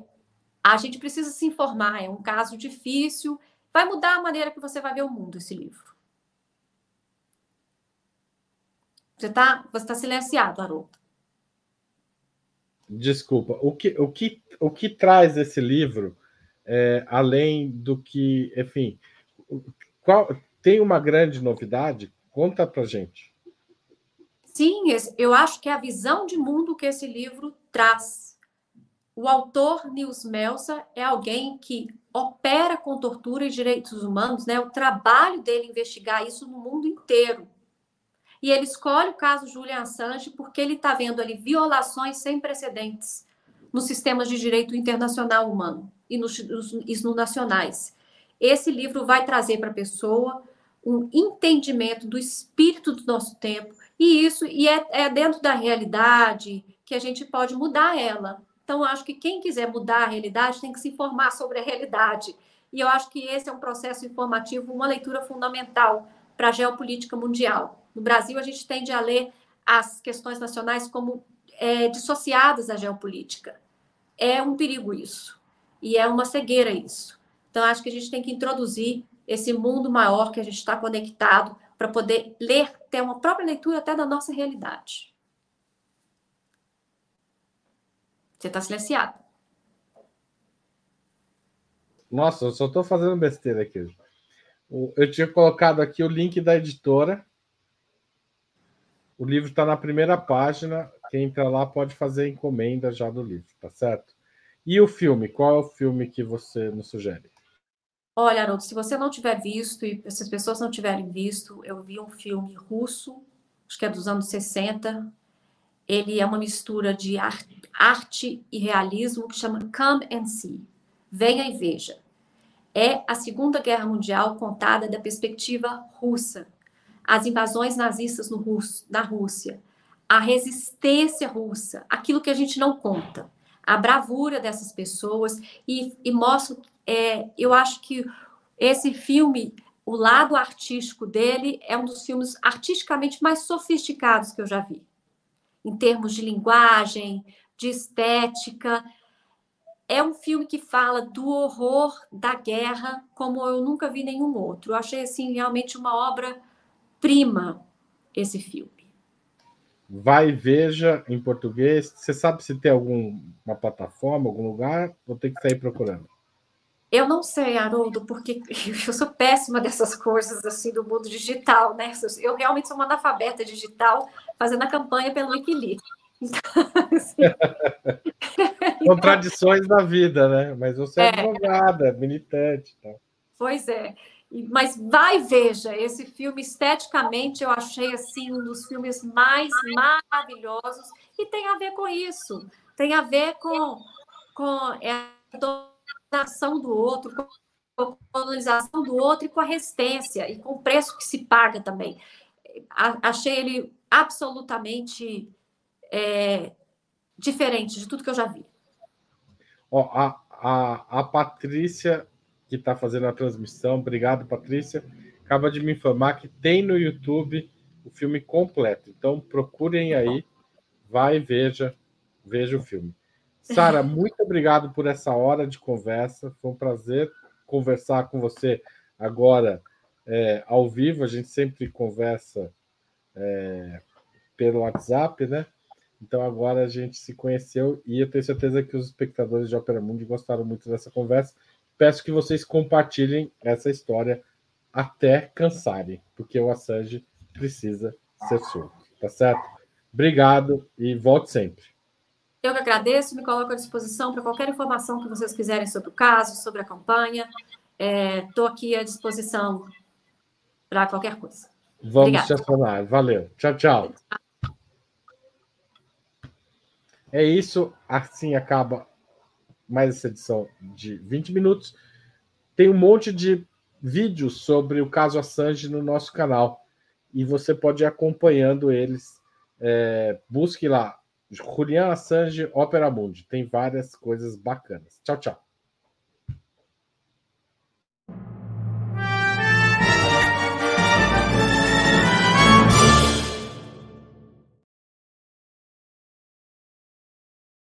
a gente precisa se informar. É um caso difícil. Vai mudar a maneira que você vai ver o mundo, esse livro. Você está você tá silenciado, Haroldo. Desculpa. O que, o que, o que traz esse livro, é, além do que, enfim, qual, tem uma grande novidade? Conta para gente. Sim, eu acho que é a visão de mundo que esse livro traz. O autor Nils Melsa é alguém que opera com tortura e direitos humanos, né? O trabalho dele é investigar isso no mundo inteiro. E ele escolhe o caso Julian Assange porque ele está vendo ali violações sem precedentes nos sistemas de direito internacional humano e nos, nos, nos nacionais. Esse livro vai trazer para a pessoa um entendimento do espírito do nosso tempo e isso e é, é dentro da realidade que a gente pode mudar ela. Então, acho que quem quiser mudar a realidade tem que se informar sobre a realidade. E eu acho que esse é um processo informativo, uma leitura fundamental para a geopolítica mundial. No Brasil, a gente tende a ler as questões nacionais como é, dissociadas da geopolítica. É um perigo isso. E é uma cegueira isso. Então, acho que a gente tem que introduzir esse mundo maior que a gente está conectado para poder ler, ter uma própria leitura até da nossa realidade. Você está silenciado. Nossa, eu só estou fazendo besteira aqui. Eu tinha colocado aqui o link da editora o livro está na primeira página. Quem entra lá pode fazer encomenda já do livro, tá certo? E o filme? Qual é o filme que você nos sugere? Olha, Haroldo, se você não tiver visto e se as pessoas não tiverem visto, eu vi um filme russo, acho que é dos anos 60. Ele é uma mistura de arte e realismo que chama Come and See. Venha e veja. É a Segunda Guerra Mundial contada da perspectiva russa as invasões nazistas no Rus, na Rússia, a resistência russa, aquilo que a gente não conta, a bravura dessas pessoas e, e mostro, é, eu acho que esse filme, o lado artístico dele é um dos filmes artisticamente mais sofisticados que eu já vi, em termos de linguagem, de estética. É um filme que fala do horror da guerra como eu nunca vi nenhum outro. Eu achei assim realmente uma obra prima esse filme. Vai veja em português. Você sabe se tem alguma plataforma, algum lugar, ou tem que sair procurando? Eu não sei, Haroldo, porque eu sou péssima dessas coisas assim do mundo digital, né? Eu realmente sou uma analfabeta digital fazendo a campanha pelo Wikileaks. Então, assim... Contradições da vida, né? Mas você é, é advogada, militante. Tá? Pois é. Mas vai veja, esse filme esteticamente eu achei assim um dos filmes mais maravilhosos e tem a ver com isso, tem a ver com com a dominação do outro, com a colonização do outro e com a resistência e com o preço que se paga também. Achei ele absolutamente é, diferente de tudo que eu já vi. Ó, a, a, a Patrícia que está fazendo a transmissão. Obrigado, Patrícia. Acaba de me informar que tem no YouTube o filme completo. Então procurem aí, vai e veja, veja o filme. Sara, muito obrigado por essa hora de conversa. Foi um prazer conversar com você agora é, ao vivo. A gente sempre conversa é, pelo WhatsApp, né? Então agora a gente se conheceu e eu tenho certeza que os espectadores de Opera Mundi gostaram muito dessa conversa peço que vocês compartilhem essa história até cansarem, porque o Assange precisa ser solto, tá certo? Obrigado e volte sempre. Eu que agradeço, me coloco à disposição para qualquer informação que vocês quiserem sobre o caso, sobre a campanha. Estou é, aqui à disposição para qualquer coisa. Vamos Obrigada. te acionar. Valeu. Tchau, tchau. É isso. Assim acaba mais essa edição de 20 minutos. Tem um monte de vídeos sobre o caso Assange no nosso canal e você pode ir acompanhando eles. É, busque lá Julian Assange Opera Mundi. Tem várias coisas bacanas. Tchau, tchau.